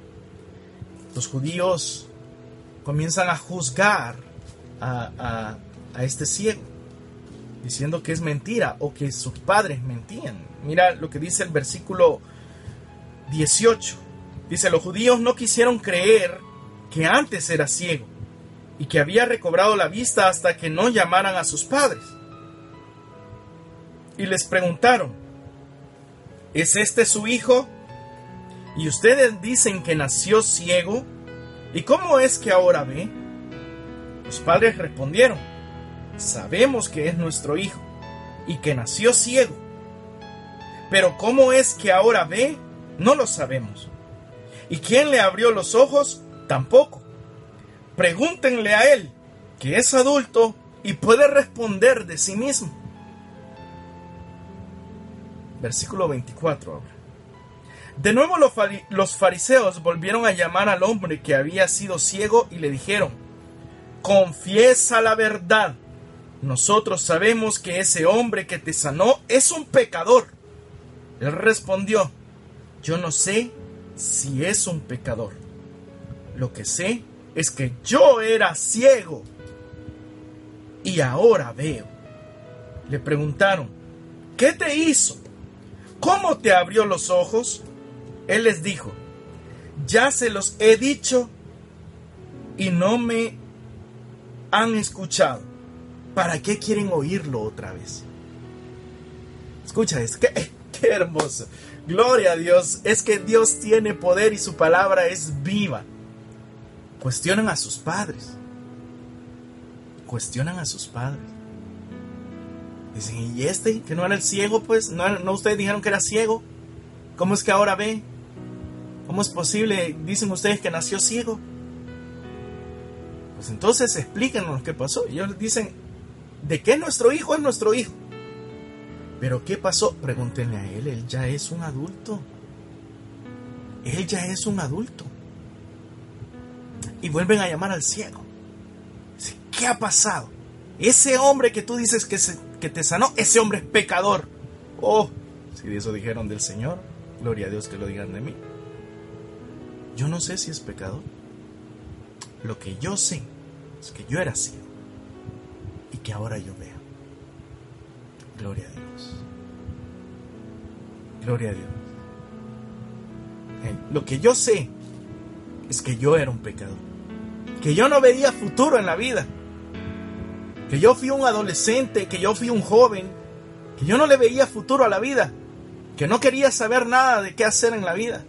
los judíos comienzan a juzgar a, este ciego, diciendo que es mentira o que sus padres mentían. Mira lo que dice el versículo 18. Dice, los judíos no quisieron creer que antes era ciego y que había recobrado la vista hasta que no llamaran a sus padres. Y les preguntaron, ¿es este su hijo? Y ustedes dicen que nació ciego. ¿Y cómo es que ahora ve? Los padres respondieron, sabemos que es nuestro hijo y que nació ciego. Pero ¿cómo es que ahora ve? No lo sabemos. ¿Y quién le abrió los ojos? Tampoco. Pregúntenle a él, que es adulto y puede responder de sí mismo. Versículo 24 ahora. De nuevo los fariseos volvieron a llamar al hombre que había sido ciego y le dijeron, confiesa la verdad. Nosotros sabemos que ese hombre que te sanó es un pecador. Él respondió, yo no sé si es un pecador. Lo que sé es que yo era ciego y ahora veo. Le preguntaron, ¿qué te hizo? ¿Cómo te abrió los ojos? Él les dijo, ya se los he dicho y no me han escuchado. ¿Para qué quieren oírlo otra vez? Escucha, es que qué hermoso. Gloria a Dios. Es que Dios tiene poder y su palabra es viva. Cuestionan a sus padres. Cuestionan a sus padres. Dicen, ¿y este que no era el ciego? Pues, ¿no, no ustedes dijeron que era ciego? ¿Cómo es que ahora ve? ¿Cómo es posible? Dicen ustedes que nació ciego. Pues entonces explíquenos qué pasó. Ellos dicen, ¿de qué nuestro hijo es nuestro hijo? Pero ¿qué pasó? Pregúntenle a él, él ya es un adulto. Él ya es un adulto y vuelven a llamar al ciego. ¿qué ha pasado? Ese hombre que tú dices que, que te sanó, ese hombre es pecador. Oh, si de eso dijeron del Señor, gloria a Dios que lo digan de mí. Yo no sé si es pecador. Lo que yo sé es que yo era ciego y que ahora yo veo. Gloria a Dios. Gloria a Dios. Lo que yo sé es que yo era un pecador. Que yo no veía futuro en la vida. Que yo fui un adolescente, que yo fui un joven, que yo no le veía futuro a la vida. Que no quería saber nada de qué hacer en la vida.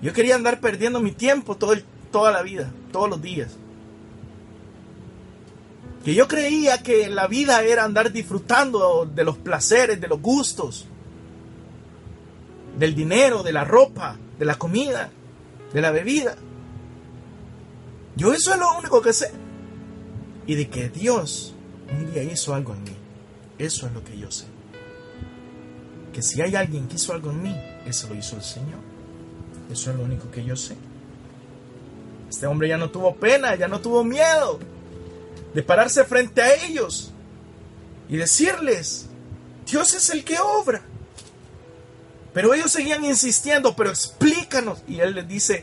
Yo quería andar perdiendo mi tiempo todo toda la vida, todos los días. Que yo creía que la vida era andar disfrutando de los placeres, de los gustos, del dinero, de la ropa, de la comida, de la bebida. Yo eso es lo único que sé. Y de que Dios un día hizo algo en mí. Eso es lo que yo sé. Que si hay alguien que hizo algo en mí, eso lo hizo el Señor. Eso es lo único que yo sé. Este hombre ya no tuvo pena, ya no tuvo miedo de pararse frente a ellos y decirles, Dios es el que obra. Pero ellos seguían insistiendo, pero explícanos. Y él les dice,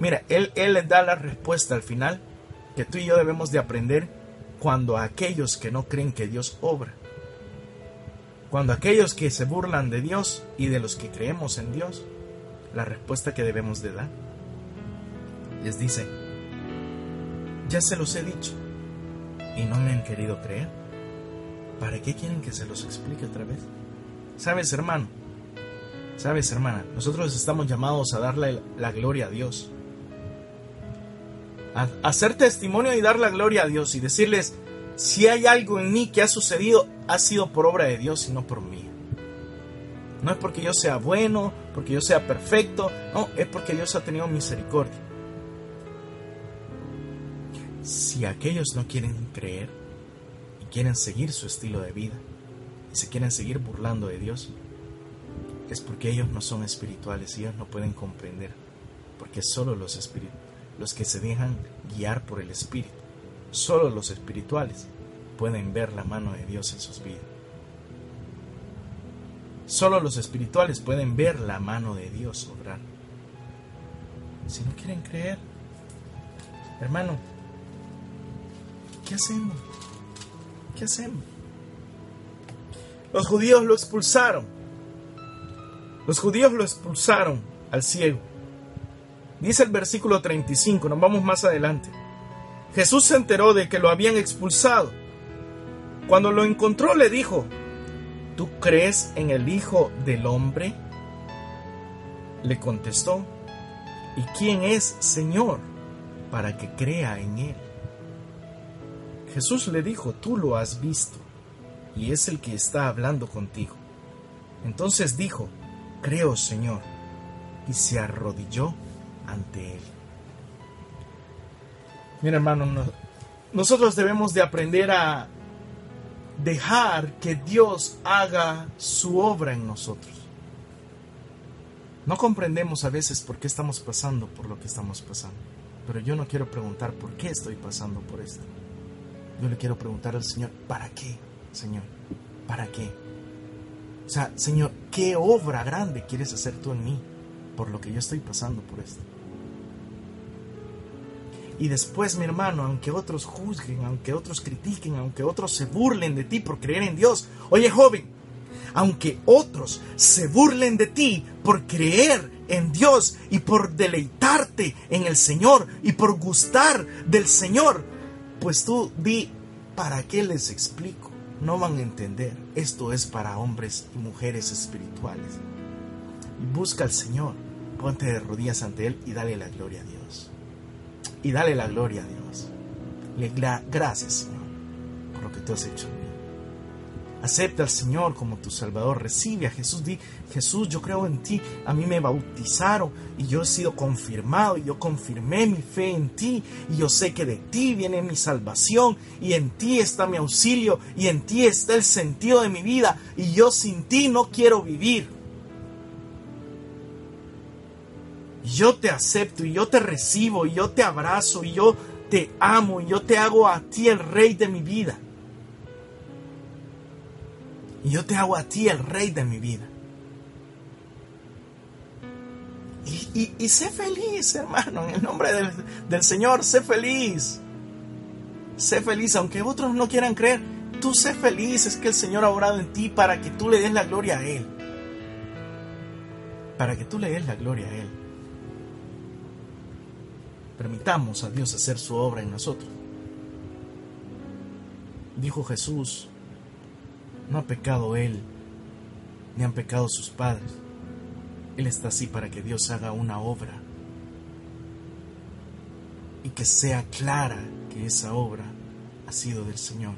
mira, él, él les da la respuesta al final que tú y yo debemos de aprender cuando aquellos que no creen que Dios obra, cuando aquellos que se burlan de Dios y de los que creemos en Dios, la respuesta que debemos de dar. Les dice, ya se los he dicho y no me han querido creer. ¿Para qué quieren que se los explique otra vez? Sabes, hermano, sabes, hermana, nosotros estamos llamados a darle la gloria a Dios. A hacer testimonio y dar la gloria a Dios y decirles, si hay algo en mí que ha sucedido, ha sido por obra de Dios y no por mí. No es porque yo sea bueno, porque yo sea perfecto, no, es porque Dios ha tenido misericordia. Si aquellos no quieren creer y quieren seguir su estilo de vida y se quieren seguir burlando de Dios, es porque ellos no son espirituales y ellos no pueden comprender, porque solo los, los que se dejan guiar por el Espíritu, solo los espirituales pueden ver la mano de Dios en sus vidas. Solo los espirituales pueden ver la mano de Dios obrar. Si no quieren creer, hermano, ¿qué hacemos? ¿Qué hacemos? Los judíos lo expulsaron. Los judíos lo expulsaron al ciego. Dice el versículo 35, nos vamos más adelante. Jesús se enteró de que lo habían expulsado. Cuando lo encontró le dijo, ¿Tú crees en el Hijo del Hombre? Le contestó, ¿y quién es Señor para que crea en Él? Jesús le dijo, tú lo has visto, y es el que está hablando contigo. Entonces dijo, creo Señor, y se arrodilló ante Él. Mira hermano, nosotros debemos de aprender a dejar que Dios haga su obra en nosotros. No comprendemos a veces por qué estamos pasando por lo que estamos pasando, pero yo no quiero preguntar por qué estoy pasando por esto. Yo le quiero preguntar al Señor, ¿para qué, Señor? ¿Para qué? O sea, Señor, ¿qué obra grande quieres hacer tú en mí por lo que yo estoy pasando por esto? Y después, mi hermano, aunque otros juzguen, aunque otros critiquen, aunque otros se burlen de ti por creer en Dios, oye joven, aunque otros se burlen de ti por creer en Dios y por deleitarte en el Señor y por gustar del Señor, pues tú di, ¿para qué les explico? No van a entender. Esto es para hombres y mujeres espirituales. Busca al Señor, ponte de rodillas ante Él y dale la gloria a Dios y dale la gloria a Dios. Le gracias, Señor, por lo que tú has hecho. Acepta al Señor como tu Salvador. Recibe a Jesús. Di, Jesús, yo creo en ti. A mí me bautizaron y yo he sido confirmado y yo confirmé mi fe en ti. Y yo sé que de ti viene mi salvación y en ti está mi auxilio y en ti está el sentido de mi vida. Y yo sin ti no quiero vivir. yo te acepto y yo te recibo y yo te abrazo y yo te amo y yo te hago a ti el rey de mi vida. Y yo te hago a ti el rey de mi vida. Y, sé feliz, hermano, en el nombre del, del Señor, sé feliz. Sé feliz, aunque otros no quieran creer, tú sé feliz, es que el Señor ha orado en ti para que tú le des la gloria a Él. Para que tú le des la gloria a Él. Permitamos a Dios hacer su obra en nosotros. Dijo Jesús, no ha pecado Él, ni han pecado sus padres. Él está así para que Dios haga una obra y que sea clara que esa obra ha sido del Señor.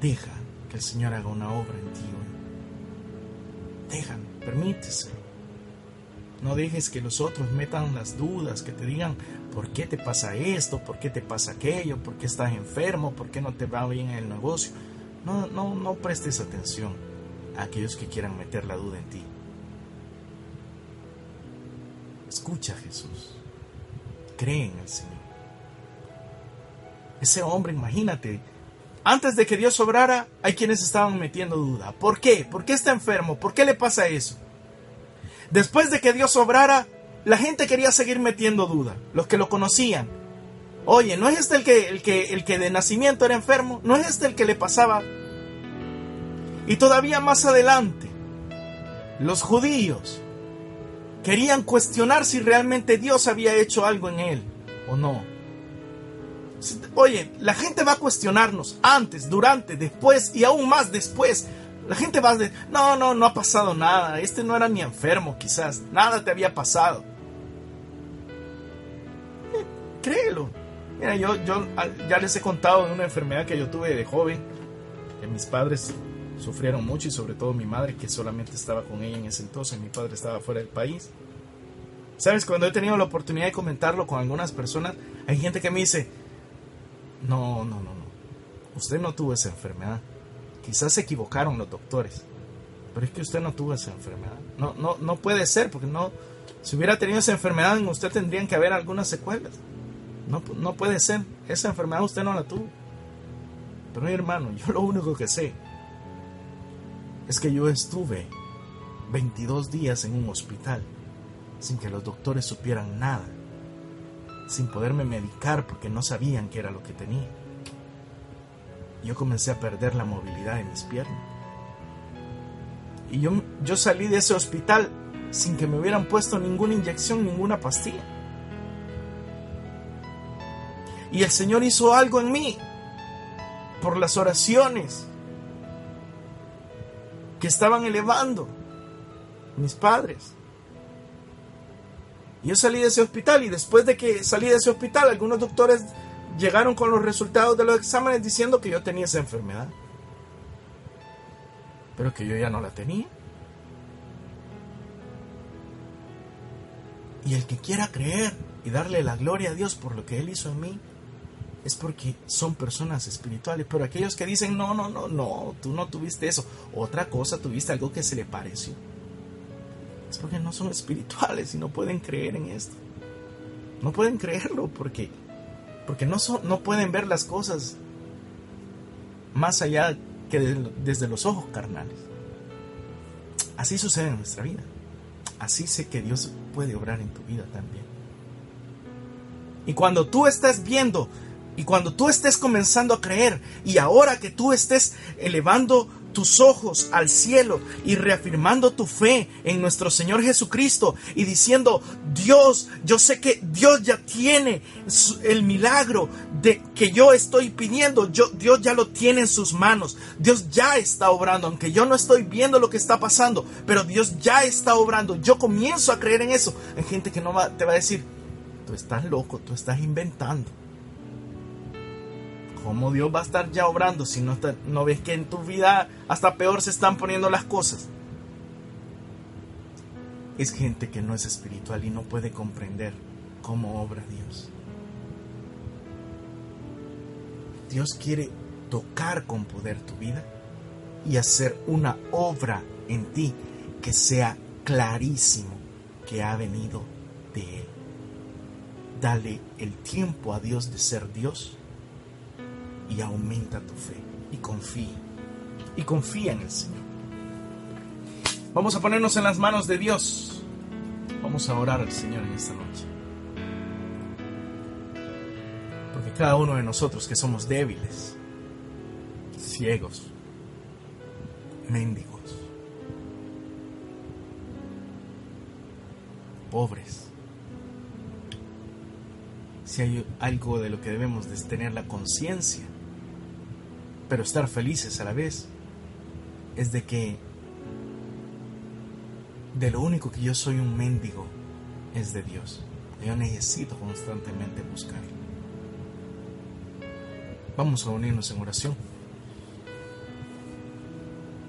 Deja que el Señor haga una obra en ti hoy. Deja, permíteselo. No dejes que los otros metan las dudas, que te digan por qué te pasa esto, por qué te pasa aquello, por qué estás enfermo, por qué no te va bien en el negocio. No, no, no prestes atención a aquellos que quieran meter la duda en ti. Escucha Jesús. Cree en el Señor. Ese hombre, imagínate, antes de que Dios obrara, hay quienes estaban metiendo duda. ¿Por qué? ¿Por qué está enfermo? ¿Por qué le pasa eso? Después de que Dios obrara, la gente quería seguir metiendo duda, los que lo conocían. Oye, ¿no es este el que, el que, el que de nacimiento era enfermo? ¿No es este el que le pasaba? Y todavía más adelante, los judíos querían cuestionar si realmente Dios había hecho algo en él o no. Oye, la gente va a cuestionarnos antes, durante, después y aún más después. La gente va a decir, no, no, no ha pasado nada. Este no era ni enfermo quizás. Nada te había pasado. Eh, créelo. Mira, yo, ya les he contado de una enfermedad que yo tuve de joven. Que mis padres sufrieron mucho y sobre todo mi madre que solamente estaba con ella en ese entonces. Mi padre estaba fuera del país. Sabes, cuando he tenido la oportunidad de comentarlo con algunas personas, hay gente que me dice, no, no, no, no. Usted no tuvo esa enfermedad. Quizás se equivocaron los doctores. Pero es que usted no tuvo esa enfermedad. No, no, no puede ser, porque no. Si hubiera tenido esa enfermedad, en usted tendrían que haber algunas secuelas. No, puede ser. Esa enfermedad usted no la tuvo. Pero mi hermano, yo lo único que sé es que yo estuve 22 días en un hospital sin que los doctores supieran nada sin poderme medicar porque no sabían qué era lo que tenía. Yo comencé a perder la movilidad de mis piernas. Y yo, yo salí de ese hospital sin que me hubieran puesto ninguna inyección, ninguna pastilla. Y el Señor hizo algo en mí por las oraciones que estaban elevando mis padres. Yo salí de ese hospital y después de que salí de ese hospital, algunos doctores llegaron con los resultados de los exámenes diciendo que yo tenía esa enfermedad. Pero que yo ya no la tenía. Y el que quiera creer y darle la gloria a Dios por lo que Él hizo en mí, es porque son personas espirituales. Pero aquellos que dicen, no, no, no, no, tú no tuviste eso, otra cosa, tuviste algo que se le pareció es porque no son espirituales y no pueden creer en esto. No pueden creerlo porque, porque no, no pueden ver las cosas más allá que desde los ojos carnales. Así sucede en nuestra vida. Así sé que Dios puede obrar en tu vida también. Y cuando tú estés viendo y cuando tú estés comenzando a creer y ahora que tú estés elevando tus ojos al cielo y reafirmando tu fe en nuestro Señor Jesucristo y diciendo, Dios, yo sé que Dios ya tiene el milagro de que yo estoy pidiendo, yo, Dios ya lo tiene en sus manos, Dios ya está obrando, aunque yo no estoy viendo lo que está pasando, pero Dios ya está obrando, yo comienzo a creer en eso. Hay gente que no va, te va a decir, tú estás loco, tú estás inventando. ¿Cómo Dios va a estar ya obrando si no, no ves que en tu vida hasta peor se están poniendo las cosas? Es gente que no es espiritual y no puede comprender cómo obra Dios. Dios quiere tocar con poder tu vida y hacer una obra en ti que sea clarísimo que ha venido de Él. Dale el tiempo a Dios de ser Dios y aumenta tu fe y confía. Y confía en el Señor. Vamos a ponernos en las manos de Dios. Vamos a orar al Señor en esta noche. Porque cada uno de nosotros que somos débiles, ciegos, mendigos, pobres, si hay algo de lo que debemos de tener la conciencia, pero estar felices a la vez, es de que de lo único que yo soy un mendigo es de Dios. Yo necesito constantemente buscarlo. Vamos a unirnos en oración.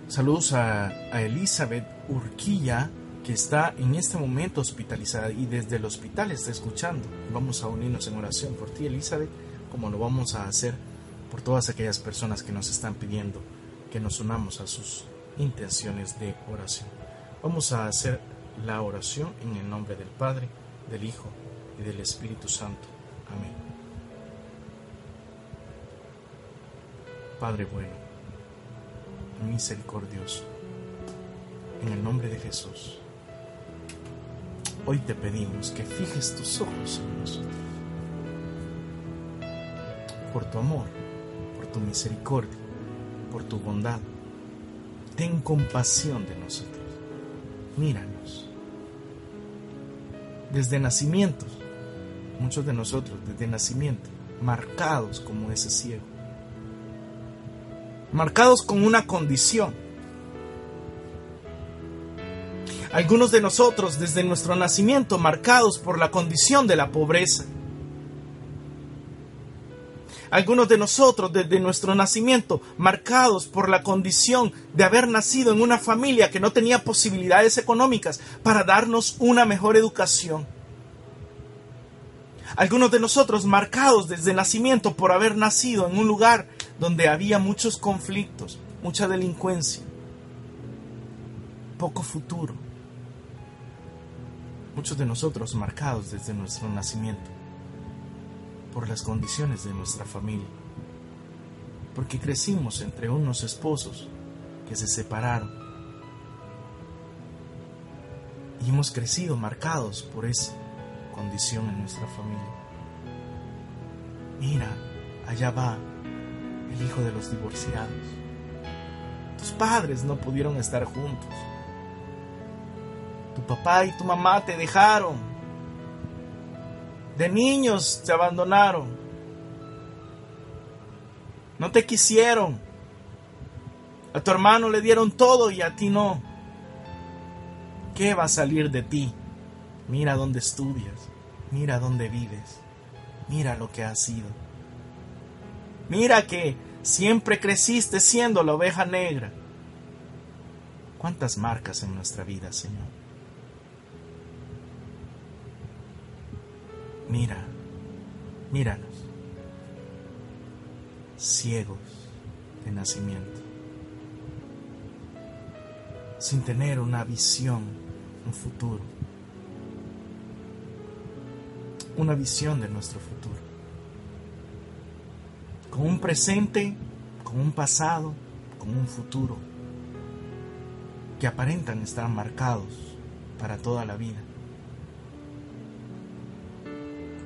Saludos a, a, Elizabeth Urquilla, que está en este momento hospitalizada y desde el hospital está escuchando. Vamos a unirnos en oración por ti, Elizabeth, como lo vamos a hacer por todas aquellas personas que nos están pidiendo que nos unamos a sus intenciones de oración. Vamos a hacer la oración en el nombre del Padre, del Hijo y del Espíritu Santo. Amén. Padre bueno, misericordioso, en el nombre de Jesús, hoy te pedimos que fijes tus ojos en nosotros. Por tu amor, tu misericordia, por tu bondad, ten compasión de nosotros míranos. Desde nacimiento, muchos de nosotros desde nacimiento, marcados como ese ciego, marcados con una condición. Algunos de nosotros desde nuestro nacimiento marcados por la condición de la pobreza algunos de nosotros desde nuestro nacimiento, marcados por la condición de haber nacido en una familia que no tenía posibilidades económicas para darnos una mejor educación. Algunos de nosotros marcados desde nacimiento por haber nacido en un lugar donde había muchos conflictos, mucha delincuencia, poco futuro. Muchos de nosotros marcados desde nuestro nacimiento por las condiciones de nuestra familia, porque crecimos entre unos esposos que se separaron y hemos crecido marcados por esa condición en nuestra familia. Mira, allá va el hijo de los divorciados. Tus padres no pudieron estar juntos. Tu papá y tu mamá te dejaron de niños te abandonaron. No te quisieron. A tu hermano le dieron todo y a ti no. ¿Qué va a salir de ti? Mira dónde estudias. Mira dónde vives. Mira lo que has sido. Mira que siempre creciste siendo la oveja negra. ¿Cuántas marcas en nuestra vida, Señor? Mira, míranos, ciegos de nacimiento, sin tener una visión, un futuro, una visión de nuestro futuro, con un presente, con un pasado, con un futuro, que aparentan estar marcados para toda la vida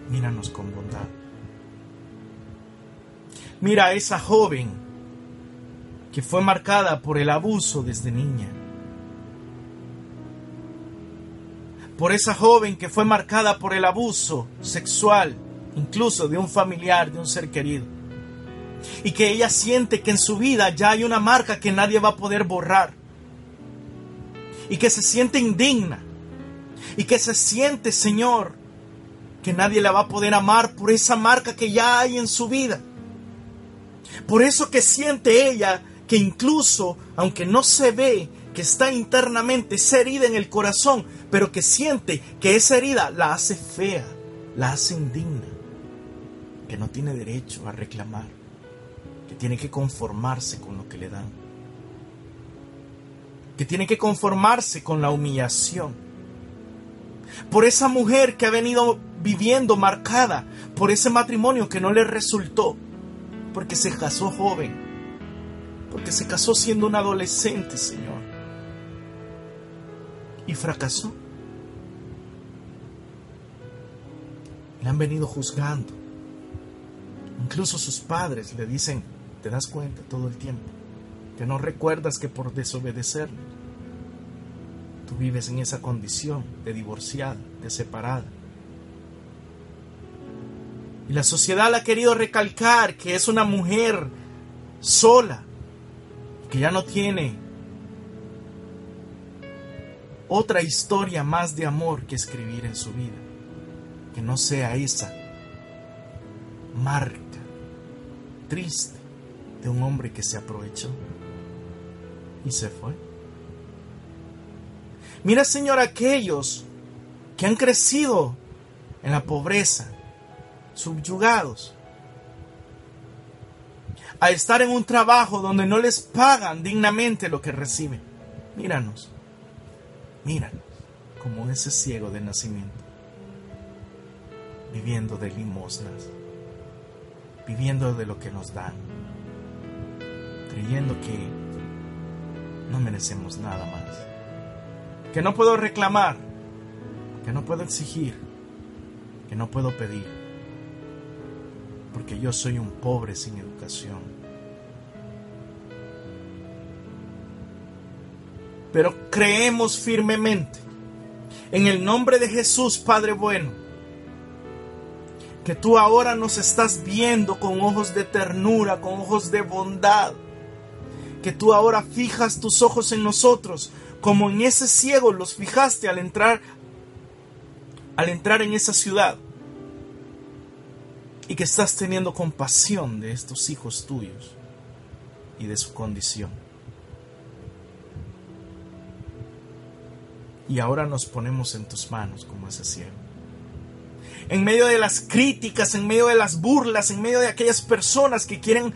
míranos con bondad. Mira a esa joven que fue marcada por el abuso desde niña. Por esa joven que fue marcada por el abuso sexual, incluso de un familiar, de un ser querido. Y que ella siente que en su vida ya hay una marca que nadie va a poder borrar. Y que se siente indigna. Y que se siente, Señor, que nadie la va a poder amar por esa marca que ya hay en su vida. Por eso que siente ella que incluso, aunque no se ve, que está internamente esa herida en el corazón, pero que siente que esa herida la hace fea, la hace indigna, que no tiene derecho a reclamar, que tiene que conformarse con lo que le dan, que tiene que conformarse con la humillación por esa mujer que ha venido viviendo marcada por ese matrimonio que no le resultó, porque se casó joven, porque se casó siendo un adolescente, Señor, y fracasó. Le han venido juzgando. Incluso sus padres le dicen, te das cuenta todo el tiempo, que no recuerdas que por desobedecerle, tú vives en esa condición de divorciada, de separada. Y la sociedad le ha querido recalcar que es una mujer sola, que ya no tiene otra historia más de amor que escribir en su vida, que no sea esa marca triste de un hombre que se aprovechó y se fue. Mira, Señor, aquellos que han crecido en la pobreza, subyugados, a estar en un trabajo donde no les pagan dignamente lo que reciben. Míranos, míranos como ese ciego de nacimiento, viviendo de limosnas, viviendo de lo que nos dan, creyendo que no merecemos nada más, que no puedo reclamar, que no puedo exigir, que no puedo pedir porque yo soy un pobre sin educación. Pero creemos firmemente en el nombre de Jesús, Padre bueno, que tú ahora nos estás viendo con ojos de ternura, con ojos de bondad, que tú ahora fijas tus ojos en nosotros, como en ese ciego los fijaste al entrar al entrar en esa ciudad y que estás teniendo compasión de estos hijos tuyos y de su condición. Y ahora nos ponemos en tus manos como ese cielo en medio de las críticas, en medio de las burlas, en medio de aquellas personas que quieren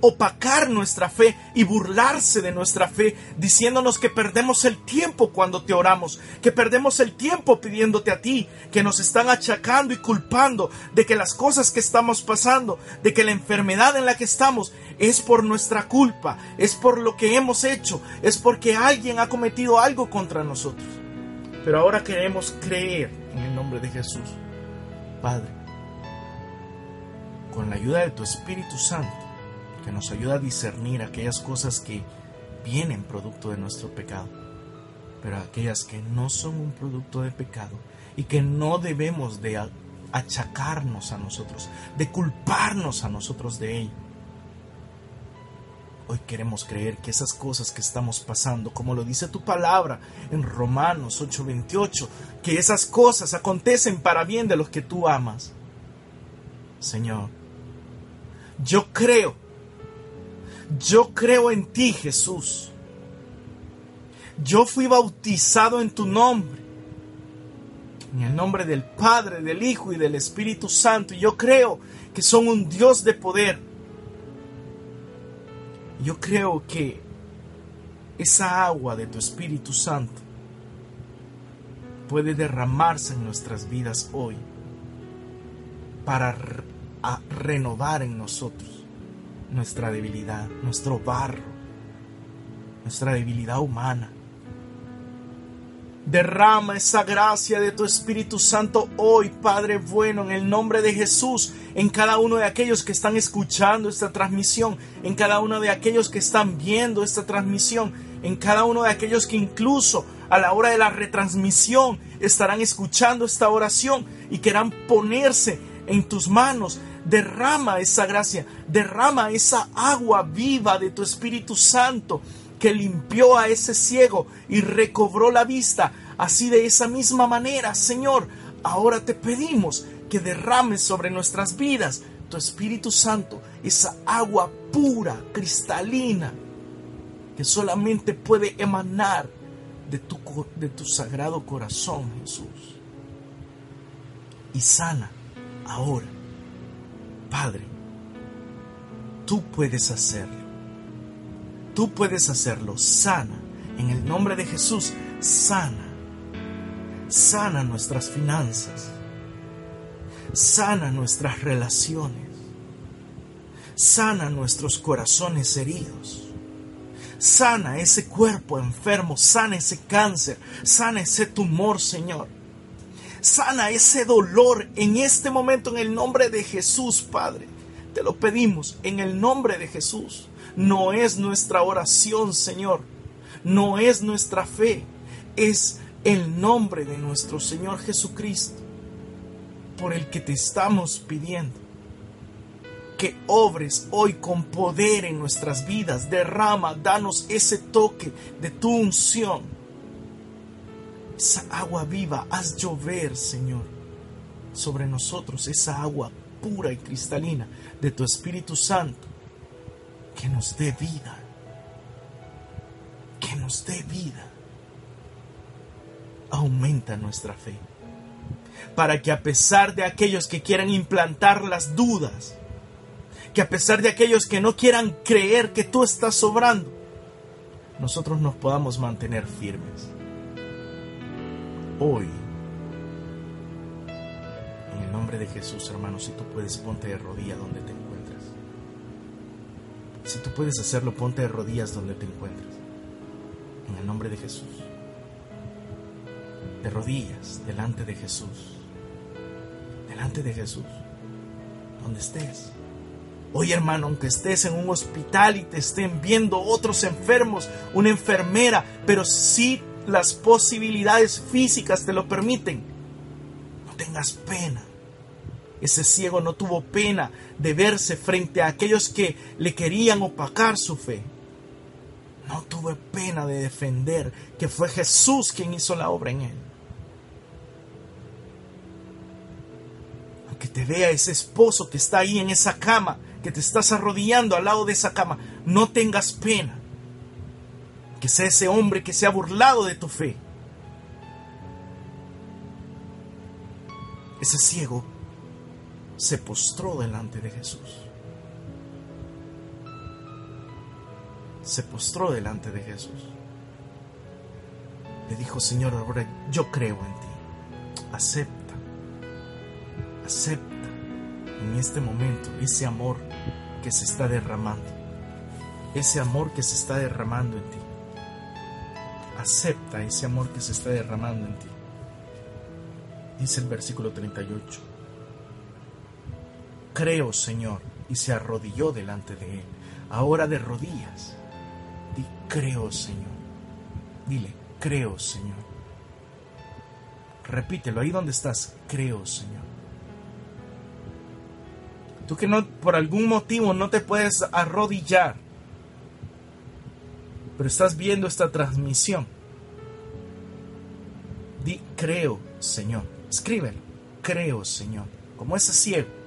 opacar nuestra fe y burlarse de nuestra fe, diciéndonos que perdemos el tiempo cuando te oramos, que perdemos el tiempo pidiéndote a ti, que nos están achacando y culpando de que las cosas que estamos pasando, de que la enfermedad en la que estamos es por nuestra culpa, es por lo que hemos hecho, es porque alguien ha cometido algo contra nosotros. Pero ahora queremos creer en el nombre de Jesús Padre, con la ayuda de tu Espíritu Santo, que nos ayuda a discernir aquellas cosas que vienen producto de nuestro pecado, pero aquellas que no son un producto de pecado y que no debemos de achacarnos a nosotros, de culparnos a nosotros de ello Hoy queremos creer que esas cosas que estamos pasando, como lo dice tu palabra en Romanos 8:28, que esas cosas acontecen para bien de los que tú amas. Señor, yo creo, yo creo en ti Jesús. Yo fui bautizado en tu nombre, en el nombre del Padre, del Hijo y del Espíritu Santo. Y yo creo que son un Dios de poder yo creo que esa agua de tu Espíritu Santo puede derramarse en nuestras vidas hoy para renovar en nosotros nuestra debilidad, nuestro barro, nuestra debilidad humana Derrama esa gracia de tu Espíritu Santo hoy, Padre bueno, en el nombre de Jesús, en cada uno de aquellos que están escuchando esta transmisión, en cada uno de aquellos que están viendo esta transmisión, en cada uno de aquellos que incluso a la hora de la retransmisión estarán escuchando esta oración y querrán ponerse en tus manos. Derrama esa gracia, derrama esa agua viva de tu Espíritu Santo que limpió a ese ciego y recobró la vista. Así de esa misma manera, Señor, ahora te pedimos que derrames sobre nuestras vidas tu Espíritu Santo, esa agua pura, cristalina, que solamente puede emanar de tu, de tu sagrado corazón, Jesús. Y sana ahora. Padre, tú puedes hacerlo. Tú puedes hacerlo. Sana. En el nombre de Jesús, sana. sana nuestras finanzas, sana nuestras relaciones, sana nuestros corazones heridos, sana ese cuerpo enfermo, sana ese cáncer, sana ese tumor, Señor. Sana ese dolor en este momento en el nombre de Jesús, Padre. Te lo pedimos en el nombre de Jesús. No es nuestra oración, Señor. No es nuestra fe. Es el nombre de nuestro Señor Jesucristo por el que te estamos pidiendo que obres hoy con poder en nuestras vidas. Derrama, danos ese toque de tu unción. Esa agua viva, haz llover, Señor, sobre nosotros esa agua pura y cristalina de tu Espíritu Santo que nos dé vida. Que nos dé vida. Aumenta nuestra fe. Para que a pesar de aquellos que quieran implantar las dudas, que a pesar de aquellos que no quieran creer que tú estás sobrando, nosotros nos podamos mantener firmes. Hoy, en el nombre de Jesús, hermano, si tú puedes, ponte de rodillas donde te. Si tú puedes hacerlo, ponte de rodillas donde te encuentras. En el nombre de Jesús. De rodillas delante de Jesús. Delante de Jesús. Donde estés. Hoy hermano, aunque estés en un hospital y te estén viendo otros enfermos, una enfermera, pero si las posibilidades físicas te lo permiten, no tengas pena. Ese ciego no tuvo pena de verse frente a aquellos que le querían opacar su fe. No tuvo pena de defender que fue Jesús quien hizo la obra en él. Aunque te vea ese esposo que está ahí en esa cama, que te estás arrodillando al lado de esa cama, no tengas pena. Que sea ese hombre que se ha burlado de tu fe. Ese ciego se postró delante de Jesús. Se postró delante de Jesús. Le dijo, Señor, ahora yo creo en ti. Acepta. Acepta en este momento ese amor que se está derramando. Ese amor que se está derramando en ti. Acepta ese amor que se está derramando en ti. Dice el versículo 38. Creo, Señor, y se arrodilló delante de él. Ahora de rodillas. Di, creo, Señor. Dile, creo, Señor. Repítelo ahí donde estás. Creo, Señor. Tú que no, por algún motivo no te puedes arrodillar, pero estás viendo esta transmisión. Di, creo, Señor. Escríbelo. Creo, Señor. Como ese ciego.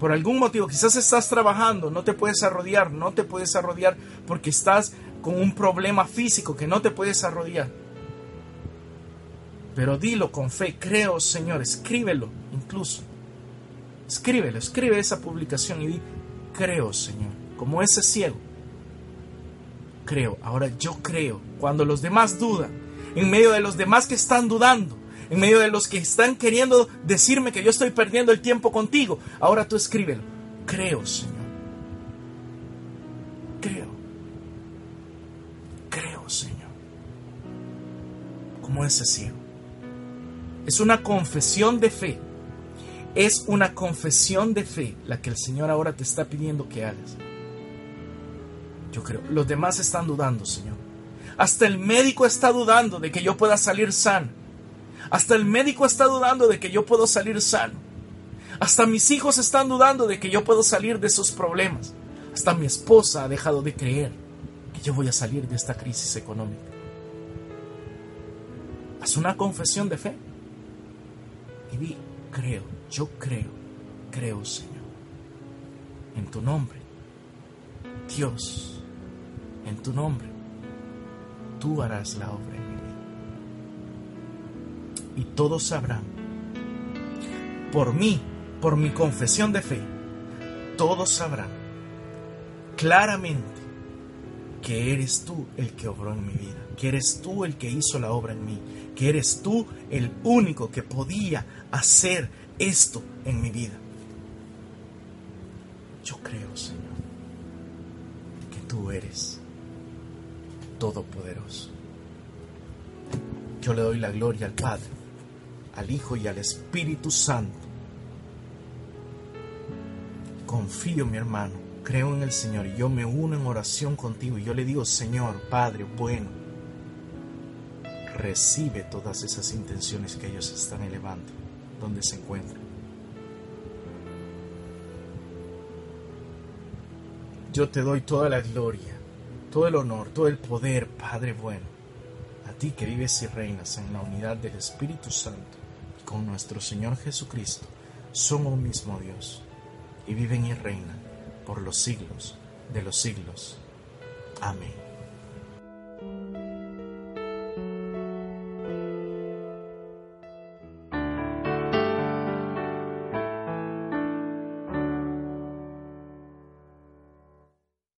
Por algún motivo, quizás estás trabajando, no te puedes arrodillar, no te puedes arrodillar porque estás con un problema físico que no te puedes arrodillar. Pero dilo con fe, creo, Señor, escríbelo incluso. Escríbelo, escribe esa publicación y di, creo, Señor, como ese ciego. Creo, ahora yo creo. Cuando los demás dudan, en medio de los demás que están dudando, en medio de los que están queriendo decirme que yo estoy perdiendo el tiempo contigo, ahora tú escríbelo. Creo, Señor. Creo. Creo, Señor. Como ese ciego. Es una confesión de fe es una confesión de fe la que el Señor ahora te está pidiendo que hagas. Yo creo, los demás están dudando, Señor. Hasta el médico está dudando de que yo pueda salir sano. Hasta el médico está dudando de que yo puedo salir sano. Hasta mis hijos están dudando de que yo puedo salir de esos problemas. Hasta mi esposa ha dejado de creer que yo voy a salir de esta crisis económica. Haz una confesión de fe. Y di, creo yo creo, creo Señor, en tu nombre, Dios, en tu nombre, tú harás la obra. Y todos sabrán, por mí, por mi confesión de fe, todos sabrán claramente que eres tú el que obró en mi vida, que eres tú el que hizo la obra en mí, que eres tú el único que podía hacer esto en mi vida. Yo creo, Señor, que tú eres todopoderoso. Yo le doy la gloria al Padre, al Hijo y al Espíritu Santo. Confío, mi hermano, creo en el Señor y yo me uno en oración contigo y yo le digo, Señor, Padre bueno, recibe todas esas intenciones que ellos están elevando donde se encuentran. Yo te doy toda la gloria, todo el honor, todo el poder, Padre bueno, a ti que vives y reinas en la unidad del Espíritu Santo, con nuestro Señor Jesucristo, somos un mismo Dios, y viven y reinan por los siglos de los siglos. Amén.